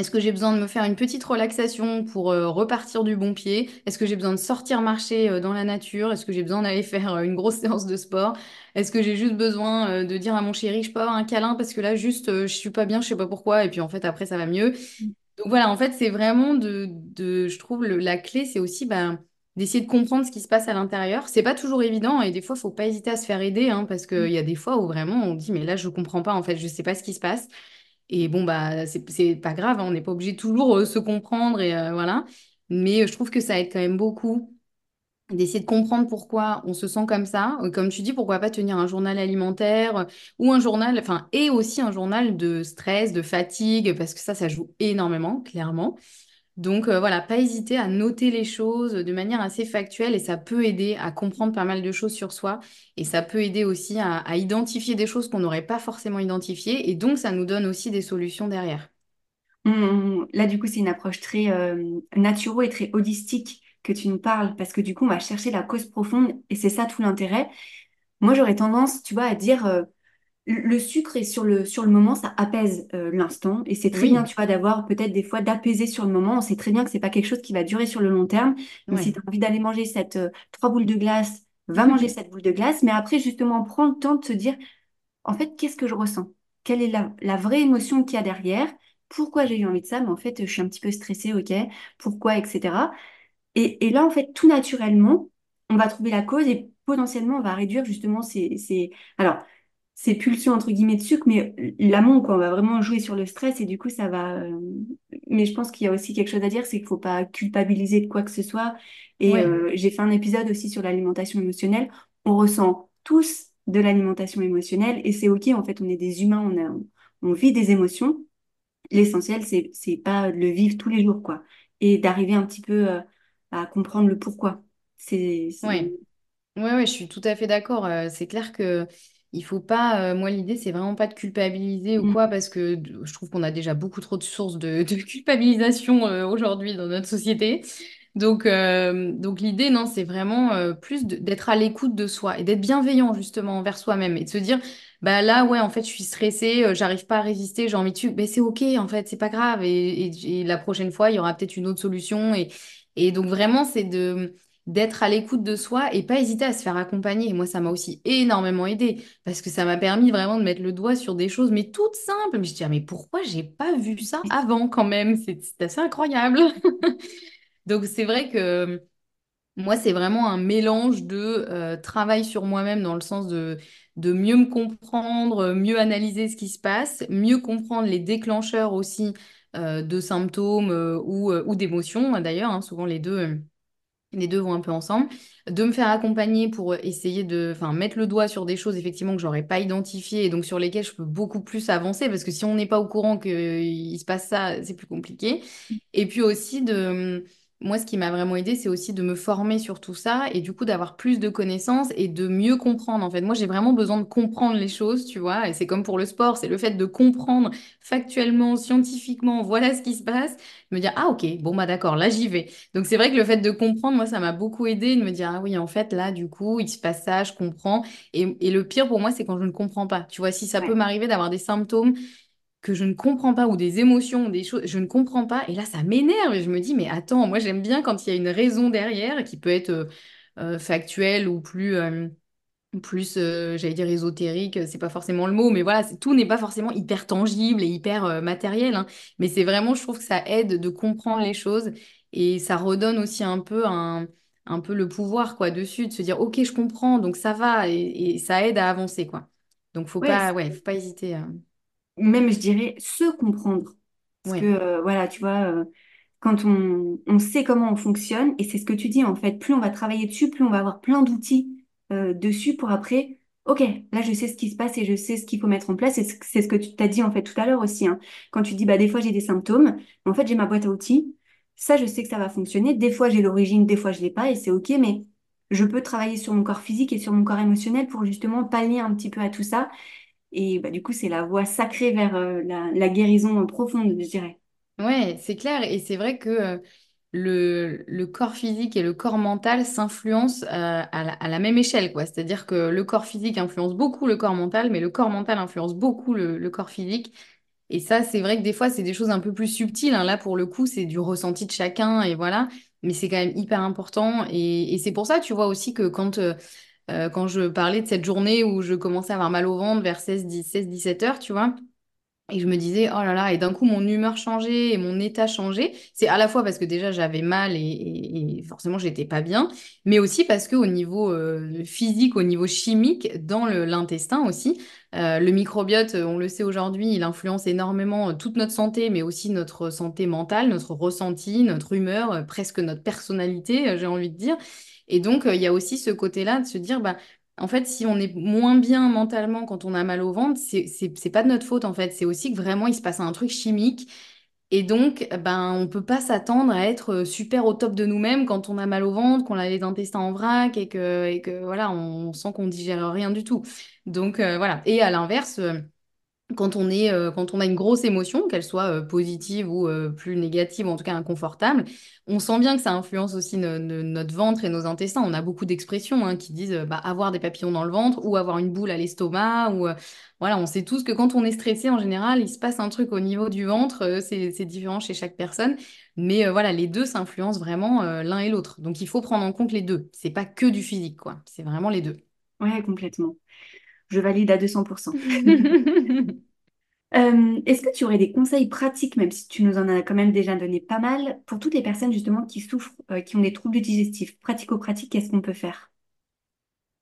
Est-ce que j'ai besoin de me faire une petite relaxation pour euh, repartir du bon pied? Est-ce que j'ai besoin de sortir marcher euh, dans la nature? Est-ce que j'ai besoin d'aller faire euh, une grosse séance de sport? Est-ce que j'ai juste besoin de dire à mon chéri, je peux avoir un câlin parce que là, juste, je suis pas bien, je sais pas pourquoi, et puis en fait, après, ça va mieux. Donc voilà, en fait, c'est vraiment de, de, je trouve, le- la clé, c'est aussi bah, d'essayer de comprendre ce qui se passe à l'intérieur. C'est pas toujours évident et des fois, faut pas hésiter à se faire aider hein, parce qu'il y a des fois où vraiment on dit, mais là, je comprends pas, en fait, je sais pas ce qui se passe. Et bon, bah, c'est pas grave, hein, on n'est pas obligé toujours euh, se comprendre et euh, voilà. Mais euh, je trouve que ça aide quand même beaucoup d'essayer de comprendre pourquoi on se sent comme ça. Comme tu dis, pourquoi pas tenir un journal alimentaire euh, ou un journal, enfin, et aussi un journal de stress, de fatigue, parce que ça, ça joue énormément, clairement. Donc euh, voilà, pas hésiter à noter les choses de manière assez factuelle et ça peut aider à comprendre pas mal de choses sur soi et ça peut aider aussi à, identifier des choses qu'on n'aurait pas forcément identifiées et donc ça nous donne aussi des solutions derrière. On- Là, du coup, c'est une approche très euh, naturo et très holistique que tu nous parles, parce que du coup, on va chercher la cause profonde, et c'est ça tout l'intérêt. Moi, j'aurais tendance, tu vois, à dire, euh, le sucre est sur le, sur le moment, ça apaise euh, l'instant, et c'est très bien, tu vois, d'avoir peut-être des fois d'apaiser sur le moment. On sait très bien que c'est pas quelque chose qui va durer sur le long terme. Donc, si tu as envie d'aller manger cette euh, trois boules de glace, va manger cette boule de glace, mais après, justement, prends le temps de se dire, en fait, qu'est-ce que je ressens? Quelle est la, la vraie émotion qu'il y a derrière? Pourquoi j'ai eu envie de ça? Mais en fait, je suis un petit peu stressée, ok? Pourquoi, etc. Et, et là, en fait, tout naturellement, on va trouver la cause et potentiellement, on va réduire justement ces, ces... Alors, ces pulsions, entre guillemets, de sucre, mais l'amont, quoi. On va vraiment jouer sur le stress et du coup, ça va... euh, Mais je pense qu'il y a aussi quelque chose à dire, c'est qu'il faut pas culpabiliser de quoi que ce soit. Et Ouais, euh, j'ai fait un épisode aussi sur l'alimentation émotionnelle. On ressent tous de l'alimentation émotionnelle et c'est OK, en fait, on est des humains, on a, on vit des émotions. L'essentiel, c'est, c'est pas de le vivre tous les jours, quoi. Et d'arriver un petit peu euh, à comprendre le pourquoi. C'est, c'est... ouais. Ouais, ouais, je suis tout à fait d'accord. C'est clair que il faut pas. euh, moi, l'idée, c'est vraiment pas de culpabiliser ou quoi, Mm. parce que je trouve qu'on a déjà beaucoup trop de sources de, de culpabilisation euh, aujourd'hui dans notre société. Donc, euh, donc l'idée, non, c'est vraiment plus d'être à l'écoute de soi et d'être bienveillant justement envers soi-même et de se dire, bah là, ouais, en fait, je suis stressée, j'arrive pas à résister, j'ai envie de tuer, mais c'est ok, en fait, c'est pas grave. Et, et- et la prochaine fois, il y aura peut-être une autre solution. Et, et donc vraiment, c'est de d'être à l'écoute de soi et pas hésiter à se faire accompagner. Et moi, ça m'a aussi énormément aidé parce que ça m'a permis vraiment de mettre le doigt sur des choses, mais toutes simples. Mais je dis, ah, mais pourquoi j'ai pas vu ça avant quand même? C'est assez incroyable. Donc, c'est vrai que moi, c'est vraiment un mélange de euh, travail sur moi-même dans le sens de, de mieux me comprendre, mieux analyser ce qui se passe, mieux comprendre les déclencheurs aussi euh, de symptômes euh, ou, euh, ou d'émotions, d'ailleurs, hein, souvent les deux. Les deux vont un peu ensemble, de me faire accompagner pour essayer de, enfin, mettre le doigt sur des choses effectivement que j'aurais pas identifiées et donc sur lesquelles je peux beaucoup plus avancer parce que si on n'est pas au courant qu'il se passe ça, c'est plus compliqué. Et puis aussi de, moi, ce qui m'a vraiment aidé, c'est aussi de me former sur tout ça et du coup d'avoir plus de connaissances et de mieux comprendre. En fait, moi, j'ai vraiment besoin de comprendre les choses, tu vois. Et c'est comme pour le sport, c'est le fait de comprendre factuellement, scientifiquement, voilà ce qui se passe, me dire, ah ok, bon, bah d'accord, là, j'y vais. Donc, c'est vrai que le fait de comprendre, moi, ça m'a beaucoup aidé de me dire, ah oui, en fait, là, du coup, il se passe ça, je comprends. Et, et le pire pour moi, c'est quand je ne comprends pas. Tu vois, si ça peut m'arriver d'avoir des symptômes que je ne comprends pas ou des émotions des choses, je ne comprends pas. Et là, ça m'énerve et je me dis, mais attends, moi j'aime bien quand il y a une raison derrière qui peut être euh, euh, factuelle ou plus, euh, plus euh, j'allais dire ésotérique, c'est pas forcément le mot, mais voilà, tout n'est pas forcément hyper tangible et hyper matériel. hein. mais c'est vraiment, je trouve que ça aide de comprendre les choses et ça redonne aussi un peu un, un peu le pouvoir quoi dessus, de se dire, ok, je comprends, donc ça va et, et ça aide à avancer quoi. Donc faut Ouais, pas, ouais, faut pas hésiter. à- même je dirais se comprendre. Parce que euh, voilà, tu vois, euh, quand on, on sait comment on fonctionne, et c'est ce que tu dis en fait, plus on va travailler dessus, plus on va avoir plein d'outils euh, dessus pour après, ok, là je sais ce qui se passe et je sais ce qu'il faut mettre en place, et c'est c'est ce que tu t'as dit en fait tout à l'heure aussi, hein. Quand tu dis bah des fois j'ai des symptômes, mais en fait j'ai ma boîte à outils, ça je sais que ça va fonctionner, des fois j'ai l'origine, des fois je l'ai pas, et c'est ok, mais je peux travailler sur mon corps physique et sur mon corps émotionnel pour justement pallier un petit peu à tout ça et bah, du coup, c'est la voie sacrée vers euh, la, guérison profonde, je dirais. Ouais, c'est clair. Et c'est vrai que euh, le, le corps physique et le corps mental s'influencent euh, à à la même échelle. C'est-à-dire que le corps physique influence beaucoup le corps mental, mais le corps mental influence beaucoup le, le corps physique. Et ça, c'est vrai que des fois, c'est des choses un peu plus subtiles. hein. Là, pour le coup, c'est du ressenti de chacun, et voilà. Mais c'est quand même hyper important. Et, et c'est pour ça, tu vois aussi que quand, euh, quand je parlais de cette journée où je commençais à avoir mal au ventre vers 16, 16, 17 heures, tu vois. Et je me disais, oh là là, et d'un coup, mon humeur changeait et mon état changeait. C'est à la fois parce que déjà, j'avais mal et, et- et forcément, j'étais pas bien, mais aussi parce qu'au niveau euh, physique, au niveau chimique, dans l'intestin aussi, euh, le microbiote, on le sait aujourd'hui, il influence énormément toute notre santé, mais aussi notre santé mentale, notre ressenti, notre humeur, presque notre personnalité, j'ai envie de dire. Et donc, euh, il y a aussi ce côté-là de se dire, bah, en fait, si on est moins bien mentalement quand on a mal au ventre, c'est pas de notre faute en fait. C'est aussi que vraiment il se passe un truc chimique et donc ben on peut pas s'attendre à être euh, super au top de nous-mêmes quand on a mal au ventre, qu'on a les intestins en vrac et que et que voilà on sent qu'on digère rien du tout. Donc euh, voilà. Et à l'inverse. Quand on est, euh, quand on a une grosse émotion, qu'elle soit euh, positive ou euh, plus négative, ou en tout cas inconfortable, on sent bien que ça influence aussi no- no- notre ventre et nos intestins. On a beaucoup d'expressions hein, qui disent bah, avoir des papillons dans le ventre ou avoir une boule à l'estomac. Ou, voilà, on sait tous que quand on est stressé, en général, il se passe un truc au niveau du ventre. c'est, différent chez chaque personne. Mais voilà, les deux s'influencent vraiment l'un et l'autre. Donc il faut prendre en compte les deux. C'est pas que du physique, quoi. C'est vraiment les deux. Ouais, complètement. Je valide à 200%. Euh, est-ce que tu aurais des conseils pratiques, même si tu nous en as quand même déjà donné pas mal, pour toutes les personnes justement qui souffrent, euh, qui ont des troubles digestifs? Pratico-pratique, qu'est-ce qu'on peut faire?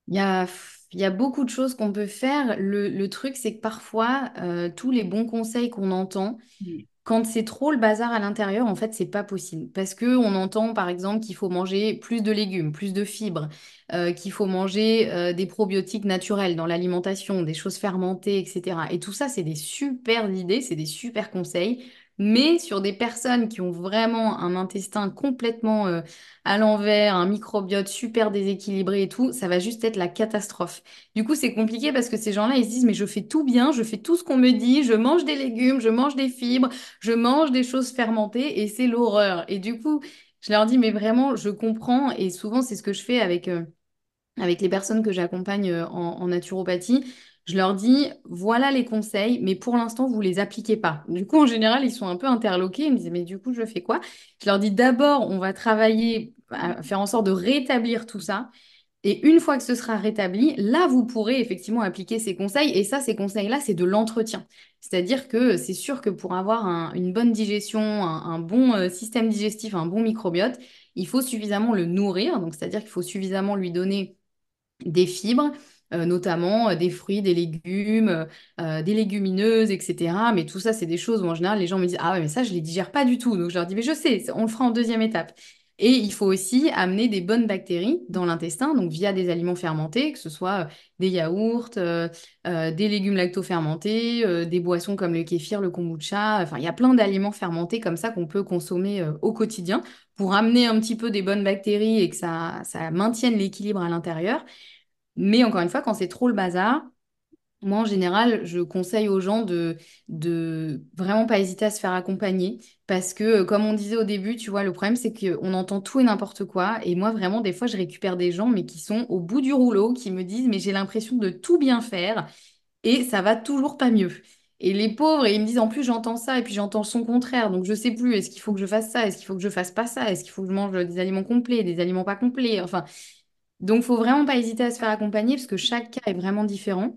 Il y a, il y a beaucoup de choses qu'on peut faire. Le, le truc, c'est que parfois, euh, tous les bons conseils qu'on entend. Quand c'est trop le bazar à l'intérieur, en fait, c'est pas possible. Parce que on entend, par exemple, qu'il faut manger plus de légumes, plus de fibres, euh, qu'il faut manger euh, des probiotiques naturels dans l'alimentation, des choses fermentées, etc. Et tout ça, c'est des super idées, c'est des super conseils. Mais sur des personnes qui ont vraiment un intestin complètement euh, à l'envers, un microbiote super déséquilibré et tout, ça va juste être la catastrophe. Du coup, c'est compliqué parce que ces gens-là, ils se disent, mais je fais tout bien, je fais tout ce qu'on me dit, je mange des légumes, je mange des fibres, je mange des choses fermentées et c'est l'horreur. Et du coup, je leur dis, mais vraiment, je comprends. Et souvent, c'est ce que je fais avec, euh, avec les personnes que j'accompagne euh, en, en naturopathie. Je leur dis, voilà les conseils, mais pour l'instant, vous les appliquez pas. Du coup, en général, ils sont un peu interloqués. Ils me disent, mais du coup, je fais quoi? Je leur dis, d'abord, on va travailler à faire en sorte de rétablir tout ça. Et une fois que ce sera rétabli, là, vous pourrez effectivement appliquer ces conseils. Et ça, ces conseils-là, c'est de l'entretien. C'est-à-dire que c'est sûr que pour avoir un- une bonne digestion, un, un bon euh, système digestif, un bon microbiote, il faut suffisamment le nourrir. Donc, c'est-à-dire qu'il faut suffisamment lui donner des fibres, euh, notamment euh, des fruits, des légumes, euh, des légumineuses, etc. Mais tout ça, c'est des choses où en général, les gens me disent, Ah ouais, mais ça, je les digère pas du tout. Donc, je leur dis, mais je sais, on le fera en deuxième étape. Et il faut aussi amener des bonnes bactéries dans l'intestin, donc via des aliments fermentés, que ce soit des yaourts, des légumes lacto-fermentés, des boissons comme le kéfir, le kombucha. Enfin, il y a plein d'aliments fermentés comme ça qu'on peut consommer au quotidien pour amener un petit peu des bonnes bactéries et que ça, ça maintienne l'équilibre à l'intérieur. Mais encore une fois, quand c'est trop le bazar, moi, en général, je conseille aux gens de, de vraiment pas hésiter à se faire accompagner parce que, euh, comme on disait au début, tu vois, le problème, c'est qu'on entend tout et n'importe quoi. Et moi, vraiment, des fois, je récupère des gens, mais qui sont au bout du rouleau, qui me disent, mais j'ai l'impression de tout bien faire et ça va toujours pas mieux. Et les pauvres, ils me disent, en plus, j'entends ça et puis j'entends son contraire. Donc, je sais plus, est-ce qu'il faut que je fasse ça? Est-ce qu'il faut que je fasse pas ça? Est-ce qu'il faut que je mange des aliments complets, des aliments pas complets? Enfin, donc, faut vraiment pas hésiter à se faire accompagner parce que chaque cas est vraiment différent.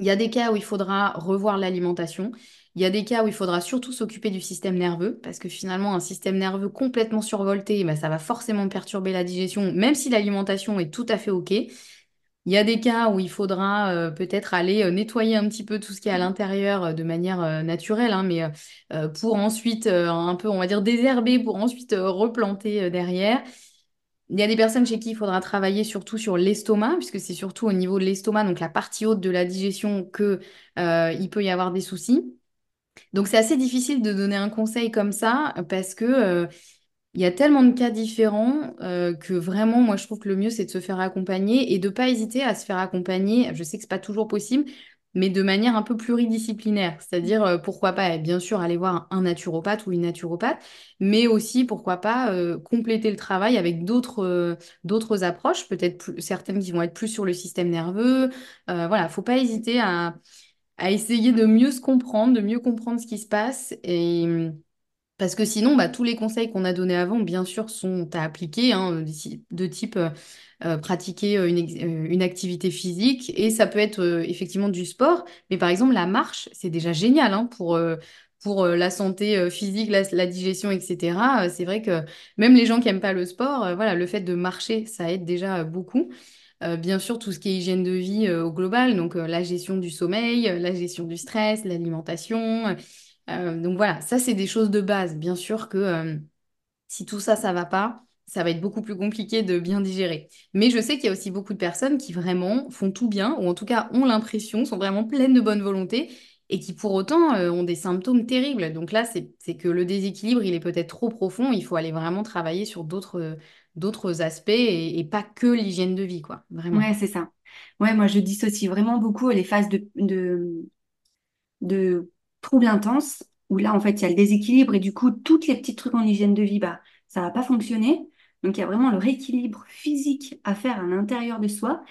Il y a des cas où il faudra revoir l'alimentation. Il y a des cas où il faudra surtout s'occuper du système nerveux, parce que finalement, un système nerveux complètement survolté, bah, ça va forcément perturber la digestion, même si l'alimentation est tout à fait OK. Il y a des cas où il faudra euh, peut-être aller euh, nettoyer un petit peu tout ce qui est à l'intérieur euh, de manière naturelle, hein, mais pour ensuite un peu, on va dire, désherber, pour ensuite replanter derrière. Il y a des personnes chez qui il faudra travailler surtout sur l'estomac, puisque c'est surtout au niveau de l'estomac, donc la partie haute de la digestion, que euh, peut y avoir des soucis. Donc c'est assez difficile de donner un conseil comme ça, parce que euh, il y a tellement de cas différents euh, que vraiment, moi, je trouve que le mieux, c'est de se faire accompagner et de ne pas hésiter à se faire accompagner. Je sais que ce n'est pas toujours possible, mais de manière un peu pluridisciplinaire. C'est-à-dire, euh, pourquoi pas, eh, bien sûr, aller voir un naturopathe ou une naturopathe, mais aussi, pourquoi pas, euh, compléter le travail avec d'autres euh, approches, peut-être certaines qui vont être plus sur le système nerveux. voilà, faut pas hésiter à, à essayer de mieux se comprendre, de mieux comprendre ce qui se passe et parce que sinon, bah, tous les conseils qu'on a donnés avant, bien sûr, sont à appliquer, hein, de type euh, euh, pratiquer euh, une, activité physique. Et ça peut être effectivement du sport. Mais par exemple, la marche, c'est déjà génial hein, pour, pour la santé physique, la, digestion, etc. c'est vrai que même les gens qui n'aiment pas le sport, voilà, le fait de marcher, ça aide déjà beaucoup. bien sûr, tout ce qui est hygiène de vie au global, donc la gestion du sommeil, la gestion du stress, l'alimentation. Donc voilà, ça c'est des choses de base. Bien sûr que si tout ça, ça va pas, ça va être beaucoup plus compliqué de bien digérer. Mais je sais qu'il y a aussi beaucoup de personnes qui vraiment font tout bien, ou en tout cas ont l'impression, sont vraiment pleines de bonne volonté, et qui pour autant euh, ont des symptômes terribles. Donc là, c'est que le déséquilibre, il est peut-être trop profond, il faut aller vraiment travailler sur d'autres aspects et, pas que l'hygiène de vie, quoi. Vraiment. Ouais, c'est ça. Ouais, moi je dissocie vraiment beaucoup les phases de, de trouble intense, où là, en fait, il y a le déséquilibre et du coup, toutes les petits trucs en hygiène de vie, bah, ça va pas fonctionner. Donc, il y a vraiment le rééquilibre physique à faire à l'intérieur de soi.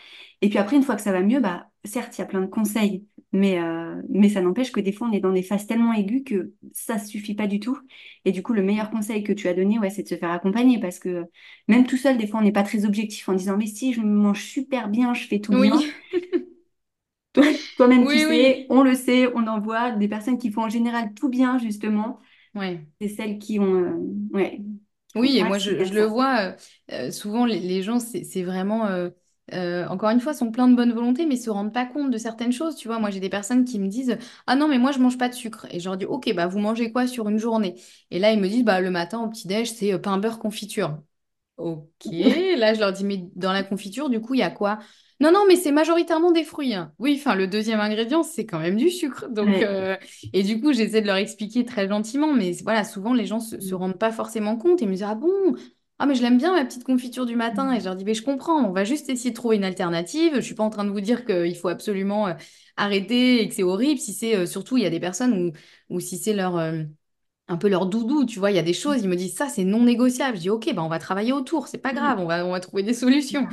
Et puis après, une fois que ça va mieux, bah, certes, il y a plein de conseils, mais, euh, mais ça n'empêche que des fois, on est dans des phases tellement aiguës que ça suffit pas du tout. Et du coup, le meilleur conseil que tu as donné, ouais, c'est de se faire accompagner parce que même tout seul, des fois, on n'est pas très objectif en disant, mais si, je mange super bien, je fais tout oui. bien. Toi-même, tu sais, on le sait, on en voit des personnes qui font en général tout bien, justement. Ouais. C'est celles qui ont. Euh, ouais, oui, et moi, je, le vois euh, euh, souvent, les, gens, c'est vraiment. encore une fois, sont pleins de bonne volonté, mais se rendent pas compte de certaines choses. Tu vois, moi, j'ai des personnes qui me disent Ah non, mais moi, je mange pas de sucre. Et je leur dis Ok, bah, vous mangez quoi sur une journée? Et là, ils me disent Bah, le matin, au petit-déj, c'est pain beurre confiture. Ok, là, je leur dis Mais dans la confiture, du coup, il y a quoi? Non, non, mais c'est majoritairement des fruits. Hein. Oui, enfin, le deuxième ingrédient, c'est quand même du sucre. Donc, euh, et du coup, j'essaie de leur expliquer très gentiment, mais voilà, souvent, les gens se, se mm. rendent pas forcément compte et me disent, ah bon, ah, mais je l'aime bien, ma petite confiture du matin. Et je leur dis, mais je comprends, on va juste essayer de trouver une alternative. Je suis pas en train de vous dire qu'il faut absolument euh, arrêter et que c'est horrible. Si c'est, euh, surtout, il y a des personnes où, si c'est leur un peu leur doudou, tu vois, il y a des choses, ils me disent ça, c'est non négociable. Je dis ok, bah, on va travailler autour, c'est pas mm. grave, on va, on va trouver des solutions.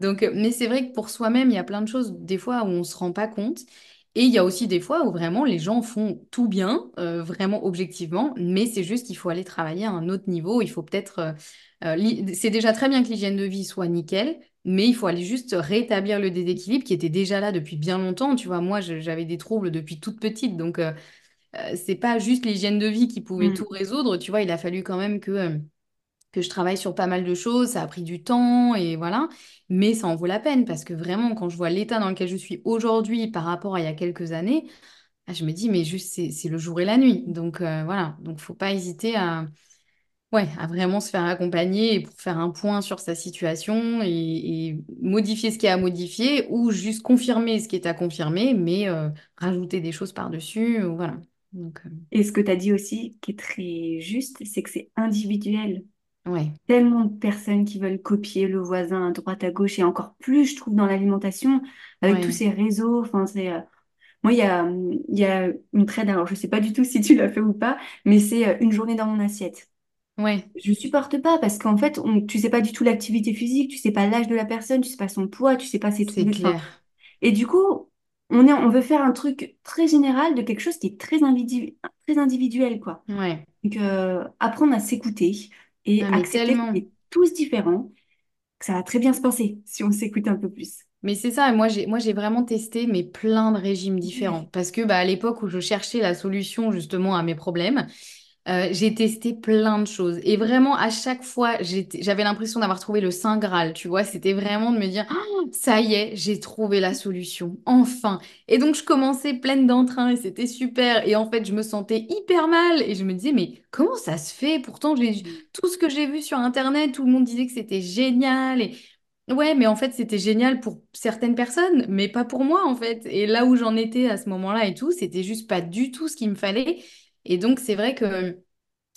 Donc, euh, mais c'est vrai que pour soi-même, il y a plein de choses, des fois, où on se rend pas compte. Et il y a aussi des fois où vraiment les gens font tout bien, euh, vraiment objectivement, mais c'est juste qu'il faut aller travailler à un autre niveau. Il faut peut-être. Euh, c'est déjà très bien que l'hygiène de vie soit nickel, mais il faut aller juste rétablir le déséquilibre qui était déjà là depuis bien longtemps. Tu vois, moi, j'avais des troubles depuis toute petite, donc euh, c'est pas juste l'hygiène de vie qui pouvait mm. tout résoudre. Tu vois, il a fallu quand même que, euh, que je travaille sur pas mal de choses. Ça a pris du temps et voilà. Mais ça en vaut la peine parce que vraiment, quand je vois l'état dans lequel je suis aujourd'hui par rapport à il y a quelques années, ah, je me dis, mais juste, c'est le jour et la nuit. Donc euh, voilà. Donc, faut pas hésiter à, Ouais, à vraiment se faire accompagner et pour faire un point sur sa situation et, et modifier ce qui est à modifier ou juste confirmer ce qui est à confirmer, mais euh, rajouter des choses par-dessus, voilà. Donc, euh, Et ce que tu as dit aussi, qui est très juste, c'est que c'est individuel. ouais, Tellement de personnes qui veulent copier le voisin à droite, à gauche, et encore plus, je trouve, dans l'alimentation, avec tous ces réseaux. Enfin, c'est, euh, Moi, il y a, y a une trend, alors je sais pas du tout si tu l'as fait ou pas, mais c'est euh, une journée dans mon assiette. ouais, Je supporte pas parce qu'en fait, on, tu sais pas du tout l'activité physique, tu sais pas l'âge de la personne, tu sais pas son poids, tu sais pas ses trucs. Enfin, clair. et du coup, on est, on veut faire un truc très général de quelque chose qui est très individu- très individuel, quoi. Ouais, Donc, euh, apprendre à s'écouter et mais accepter qu'on est tous différents, que ça va très bien se passer si on s'écoute un peu plus. Mais c'est ça, moi j'ai moi j'ai vraiment testé mais plein de régimes différents parce que bah, à l'époque où je cherchais la solution justement à mes problèmes, Euh, j'ai testé plein de choses et vraiment à chaque fois j'avais l'impression d'avoir trouvé le Saint Graal, tu vois, c'était vraiment de me dire Ah, ça y est, j'ai trouvé la solution, enfin. Et donc je commençais pleine d'entrain et c'était super et en fait je me sentais hyper mal et je me disais mais comment ça se fait? Pourtant j'ai tout ce que j'ai vu sur internet, tout le monde disait que c'était génial et ouais, mais en fait c'était génial pour certaines personnes, mais pas pour moi en fait. Et là où j'en étais à ce moment-là et tout, c'était juste pas du tout ce qu'il me fallait. Et donc, c'est vrai que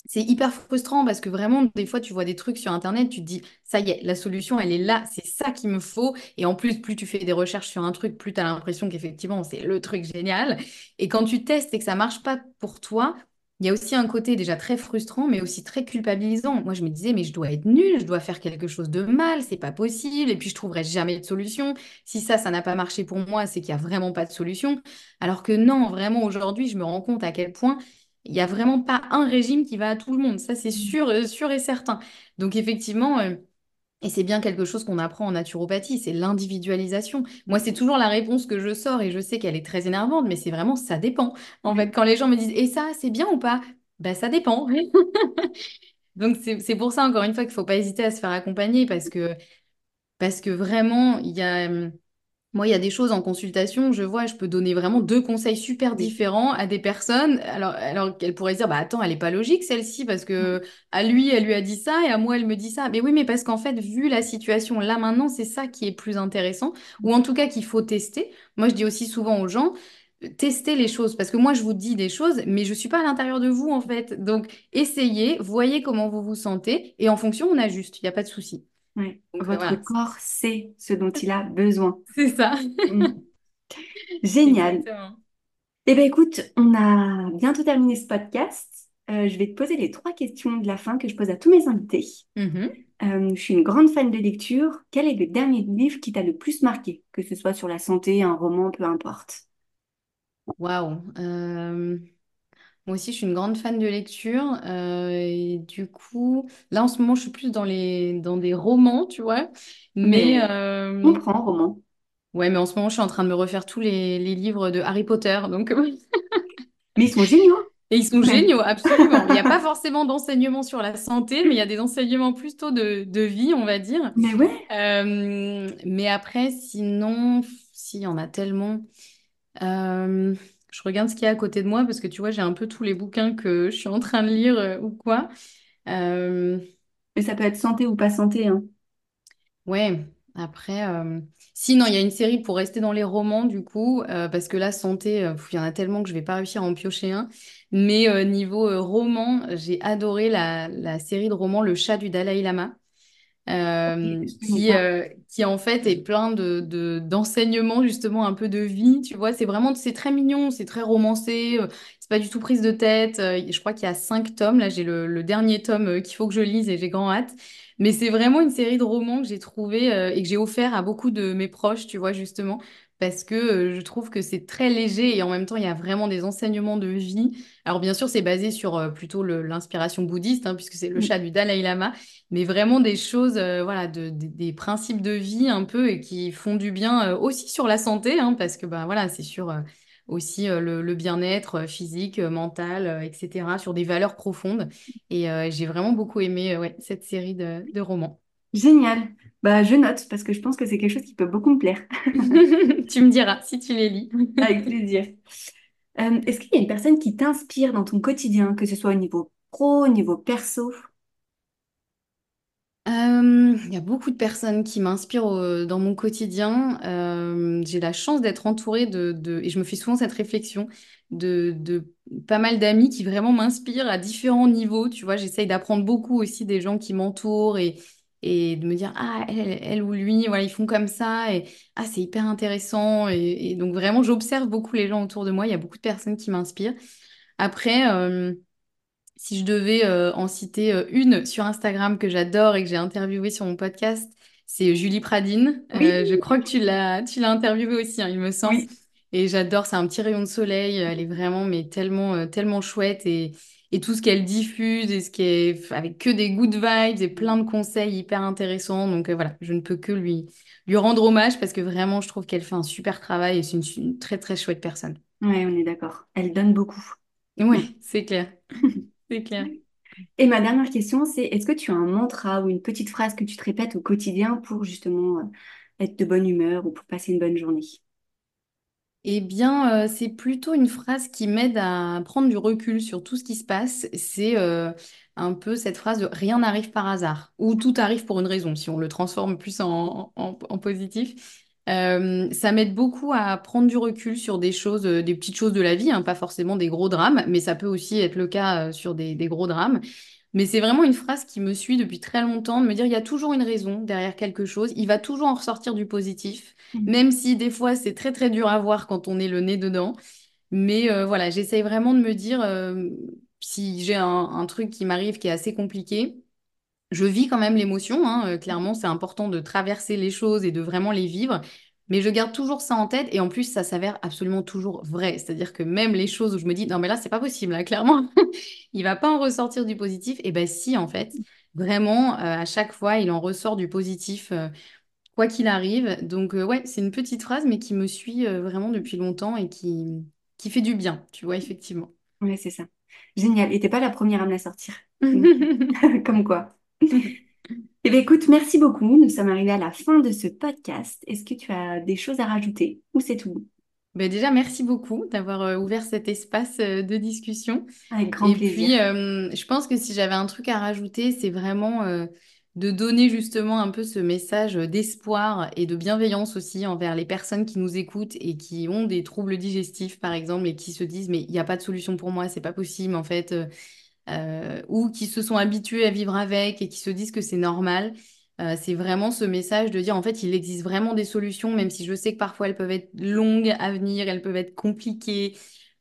c'est hyper frustrant parce que vraiment, des fois, tu vois des trucs sur Internet, tu te dis, ça y est, la solution, elle est là, c'est ça qu'il me faut. Et en plus, plus tu fais des recherches sur un truc, plus tu as l'impression qu'effectivement, c'est le truc génial. Et quand tu testes et que ça marche pas pour toi, il y a aussi un côté déjà très frustrant, mais aussi très culpabilisant. Moi, je me disais, mais je dois être nulle, je dois faire quelque chose de mal, c'est pas possible. Et puis, je trouverai jamais de solution. Si ça, ça n'a pas marché pour moi, c'est qu'il y a vraiment pas de solution. Alors que non, vraiment, aujourd'hui, je me rends compte à quel point il n'y a vraiment pas un régime qui va à tout le monde, ça c'est sûr, euh, sûr et certain. Donc effectivement, euh, et c'est bien quelque chose qu'on apprend en naturopathie, c'est l'individualisation. Moi, c'est toujours la réponse que je sors et je sais qu'elle est très énervante, mais c'est vraiment ça dépend. En fait, Oui. quand les gens me disent «Et ça, c'est bien ou pas?» Ben ça dépend. Donc c'est c'est pour ça, encore une fois, qu'il faut pas hésiter à se faire accompagner parce que, parce que vraiment, il y a... moi, il y a des choses en consultation, je vois, je peux donner vraiment deux conseils super différents à des personnes, alors, alors qu'elles pourraient se dire, bah attends, elle est pas logique celle-ci, parce que à lui, elle lui a dit ça, et à moi, elle me dit ça. Mais oui, mais parce qu'en fait, vu la situation là maintenant, c'est ça qui est plus intéressant, ou en tout cas qu'il faut tester. Moi, je dis aussi souvent aux gens, euh, testez les choses, parce que moi, je vous dis des choses, mais je suis pas à l'intérieur de vous, en fait. Donc, essayez, voyez comment vous vous sentez, et en fonction, on ajuste, il n'y a pas de souci. Ouais. Donc, euh, Votre voilà, corps sait ce dont il a besoin. c'est ça. Mm. Génial. Exactement. Eh bien, écoute, on a bientôt terminé ce podcast. Euh, je vais te poser les trois questions de la fin que je pose à tous mes invités. Mhm. Euh, je suis une grande fan de lecture. Quel est le dernier livre qui t'a le plus marqué, que ce soit sur la santé, un roman, peu importe? Waouh. Euh, moi aussi, je suis une grande fan de lecture. euh, et du coup, là, en ce moment, je suis plus dans les, dans des romans, tu vois. Mais, Mais euh, on prend roman. ouais, mais en ce moment, je suis en train de me refaire tous les, les livres de Harry Potter. Donc, Mais ils sont géniaux, et ils sont géniaux, absolument. Il n'y a pas forcément d'enseignement sur la santé, mais il y a des enseignements plutôt de, de vie, on va dire. Mais ouais. Euh, mais après, sinon, s'il y en a tellement. Euh, je regarde ce qu'il y a à côté de moi parce que tu vois, j'ai un peu tous les bouquins que je suis en train de lire euh, ou quoi. Euh, Mais ça peut être santé ou pas santé, hein. ouais, après, euh, si, non, il y a une série pour rester dans les romans du coup, euh, parce que la santé, euh, pff, il y en a tellement que je vais pas réussir à en piocher un. Mais euh, niveau euh, roman, j'ai adoré la, la série de romans Le chat du Dalai Lama. Euh, qui, euh, qui en fait est plein de, de- d'enseignements, justement, un peu de vie, tu vois. C'est vraiment, c'est très mignon, c'est très romancé, euh, c'est pas du tout prise de tête. euh, je crois qu'il y a cinq tomes, là j'ai le, le dernier tome euh, qu'il faut que je lise et j'ai grand hâte. Mais c'est vraiment une série de romans que j'ai trouvé euh, et que j'ai offert à beaucoup de mes proches, tu vois, justement, parce que je trouve que c'est très léger et en même temps, il y a vraiment des enseignements de vie. Alors bien sûr, c'est basé sur plutôt l'inspiration bouddhiste, hein, puisque c'est le Mm. chat du Dalai Lama mais vraiment des choses, euh, voilà, de, des des principes de vie un peu et qui font du bien euh, aussi sur la santé, hein, parce que bah, voilà, c'est sur euh, aussi le, le bien-être physique, mental, etc., sur des valeurs profondes. Et j'ai vraiment beaucoup aimé ouais, cette série de, de romans. Génial. Bah, je note parce que je pense que c'est quelque chose qui peut beaucoup me plaire. Tu me diras si tu les lis. Avec plaisir. Euh, est-ce qu'il y a une personne qui t'inspire dans ton quotidien, que ce soit au niveau pro, au niveau perso? Euh, Il y a beaucoup de personnes qui m'inspirent euh, dans mon quotidien. Euh, j'ai la chance d'être entourée de, de- et je me fais souvent cette réflexion, de, de pas mal d'amis qui vraiment m'inspirent à différents niveaux. Tu vois, j'essaye d'apprendre beaucoup aussi des gens qui m'entourent et, et de me dire, ah, elle, elle ou lui, voilà, ils font comme ça et ah, c'est hyper intéressant. Et, et donc vraiment, j'observe beaucoup les gens autour de moi. Il y a beaucoup de personnes qui m'inspirent. Après, euh, si je devais euh, en citer euh, une sur Instagram que j'adore et que j'ai interviewée sur mon podcast, c'est Julie Pradine. Oui, je crois que tu l'as, tu l'as interviewée aussi, hein, il me semble. oui. Et j'adore, c'est un petit rayon de soleil. Elle est vraiment, mais tellement, tellement chouette et, et tout ce qu'elle diffuse et ce qui est avec que des good vibes et plein de conseils hyper intéressants. Donc euh, voilà, je ne peux que lui, lui rendre hommage parce que vraiment, je trouve qu'elle fait un super travail et c'est une, une très très chouette personne. Ouais, on est d'accord. Elle donne beaucoup. Ouais, c'est clair, c'est clair. Et ma dernière question, c'est est-ce que tu as un mantra ou une petite phrase que tu te répètes au quotidien pour justement euh, être de bonne humeur ou pour passer une bonne journée? Eh bien, euh, c'est plutôt une phrase qui m'aide à prendre du recul sur tout ce qui se passe. C'est euh, un peu cette phrase de rien n'arrive par hasard ou tout arrive pour une raison, si on le transforme plus en, positif. Euh, ça m'aide beaucoup à prendre du recul sur des choses, des petites choses de la vie, hein, pas forcément des gros drames, mais ça peut aussi être le cas sur des gros drames. Mais c'est vraiment une phrase qui me suit depuis très longtemps, de me dire il y a toujours une raison derrière quelque chose, il va toujours en ressortir du positif. Mhm. Même si des fois c'est très très dur à voir quand on est le nez dedans. Mais euh, voilà, j'essaye vraiment de me dire euh, si j'ai un, un truc qui m'arrive qui est assez compliqué, je vis quand même l'émotion. hein, euh, clairement, c'est important de traverser les choses et de vraiment les vivre. Mais je garde toujours ça en tête et en plus, ça s'avère absolument toujours vrai. C'est-à-dire que même les choses où je me dis, non, mais là, c'est pas possible, là, clairement, il va pas en ressortir du positif. Et ben si, en fait, vraiment, euh, à chaque fois, il en ressort du positif. euh, quoi qu'il arrive. Donc, euh, ouais, c'est une petite phrase, mais qui me suit vraiment depuis longtemps et qui, qui fait du bien, tu vois, effectivement. Ouais, c'est ça. Génial. Et t'es pas la première à me la sortir. Comme quoi. Eh bien, écoute, merci beaucoup. Nous sommes arrivés à la fin de ce podcast. Est-ce que tu as des choses à rajouter ou c'est tout? Ben déjà, merci beaucoup d'avoir euh, ouvert cet espace euh, de discussion. Avec grand Et plaisir. puis, euh, je pense que si j'avais un truc à rajouter, c'est vraiment euh, de donner justement un peu ce message d'espoir et de bienveillance aussi envers les personnes qui nous écoutent et qui ont des troubles digestifs, par exemple, et qui se disent, mais il n'y a pas de solution pour moi, c'est pas possible, en fait. euh, euh, ou qui se sont habitués à vivre avec et qui se disent que c'est normal. Euh, c'est vraiment ce message de dire en fait il existe vraiment des solutions, même si je sais que parfois elles peuvent être longues à venir, elles peuvent être compliquées,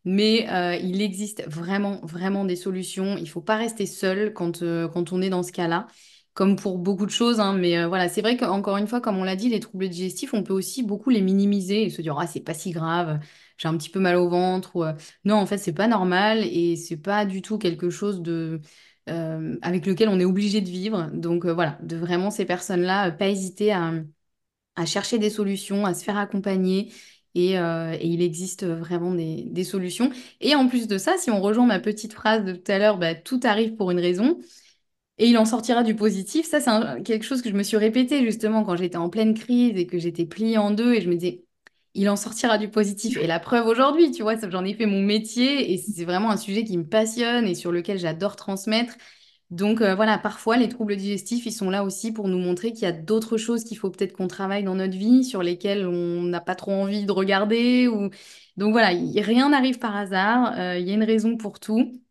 mais euh, il existe vraiment vraiment des solutions. Il faut pas rester seul quand, euh, quand on est dans ce cas-là. Comme pour beaucoup de choses, hein, mais voilà, c'est vrai qu'encore une fois, comme on l'a dit, les troubles digestifs, on peut aussi beaucoup les minimiser et se dire, ah, c'est pas si grave, j'ai un petit peu mal au ventre, ou, euh, non, en fait, c'est pas normal et c'est pas du tout quelque chose de, euh, avec lequel on est obligé de vivre. Donc euh, voilà, de vraiment ces personnes-là, pas hésiter à, à chercher des solutions, à se faire accompagner. Et, et il existe vraiment des, des solutions. Et en plus de ça, si on rejoint ma petite phrase de tout à l'heure, bah, tout arrive pour une raison. Et il en sortira du positif. Ça, c'est quelque chose que je me suis répété justement quand j'étais en pleine crise et que j'étais pliée en deux et je me disais, il en sortira du positif. Et la preuve aujourd'hui, tu vois, j'en ai fait mon métier et c'est vraiment un sujet qui me passionne et sur lequel j'adore transmettre. Donc euh, voilà, parfois les troubles digestifs, ils sont là aussi pour nous montrer qu'il y a d'autres choses qu'il faut peut-être qu'on travaille dans notre vie, sur lesquelles on n'a pas trop envie de regarder. Ou... Donc voilà, il- rien n'arrive par hasard, euh, il y a une raison pour tout.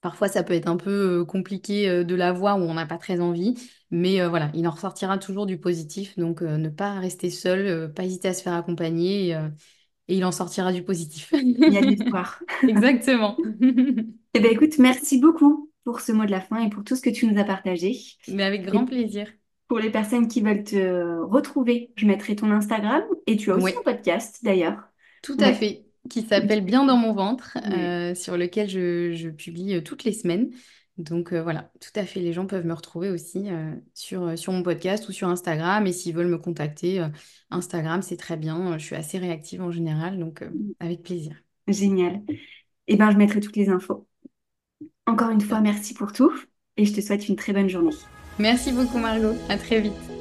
Parfois, ça peut être un peu euh, compliqué de la voir où on n'a pas très envie, mais euh, voilà, il en ressortira toujours du positif. Donc, euh, ne pas rester seul, euh, pas hésiter à se faire accompagner et, et il en sortira du positif. Il y a de l'espoir. Exactement. Eh bien, écoute, merci beaucoup pour ce mot de la fin et pour tout ce que tu nous as partagé. Mais avec grand Et plaisir. pour les personnes qui veulent te retrouver, je mettrai ton Instagram et tu as aussi un Oui, podcast d'ailleurs. tout à fait. Qui s'appelle Bien dans mon ventre, sur lequel je, je publie toutes les semaines. Donc euh, voilà, tout à fait. Les gens peuvent me retrouver aussi euh, sur, euh, sur mon podcast ou sur Instagram. Et s'ils veulent me contacter, euh, Instagram, c'est très bien. Je suis assez réactive en général, donc euh, avec plaisir. Génial. Eh bien, je mettrai toutes les infos. Encore une fois, merci pour tout et je te souhaite une très bonne journée. Merci beaucoup, Margot. À très vite.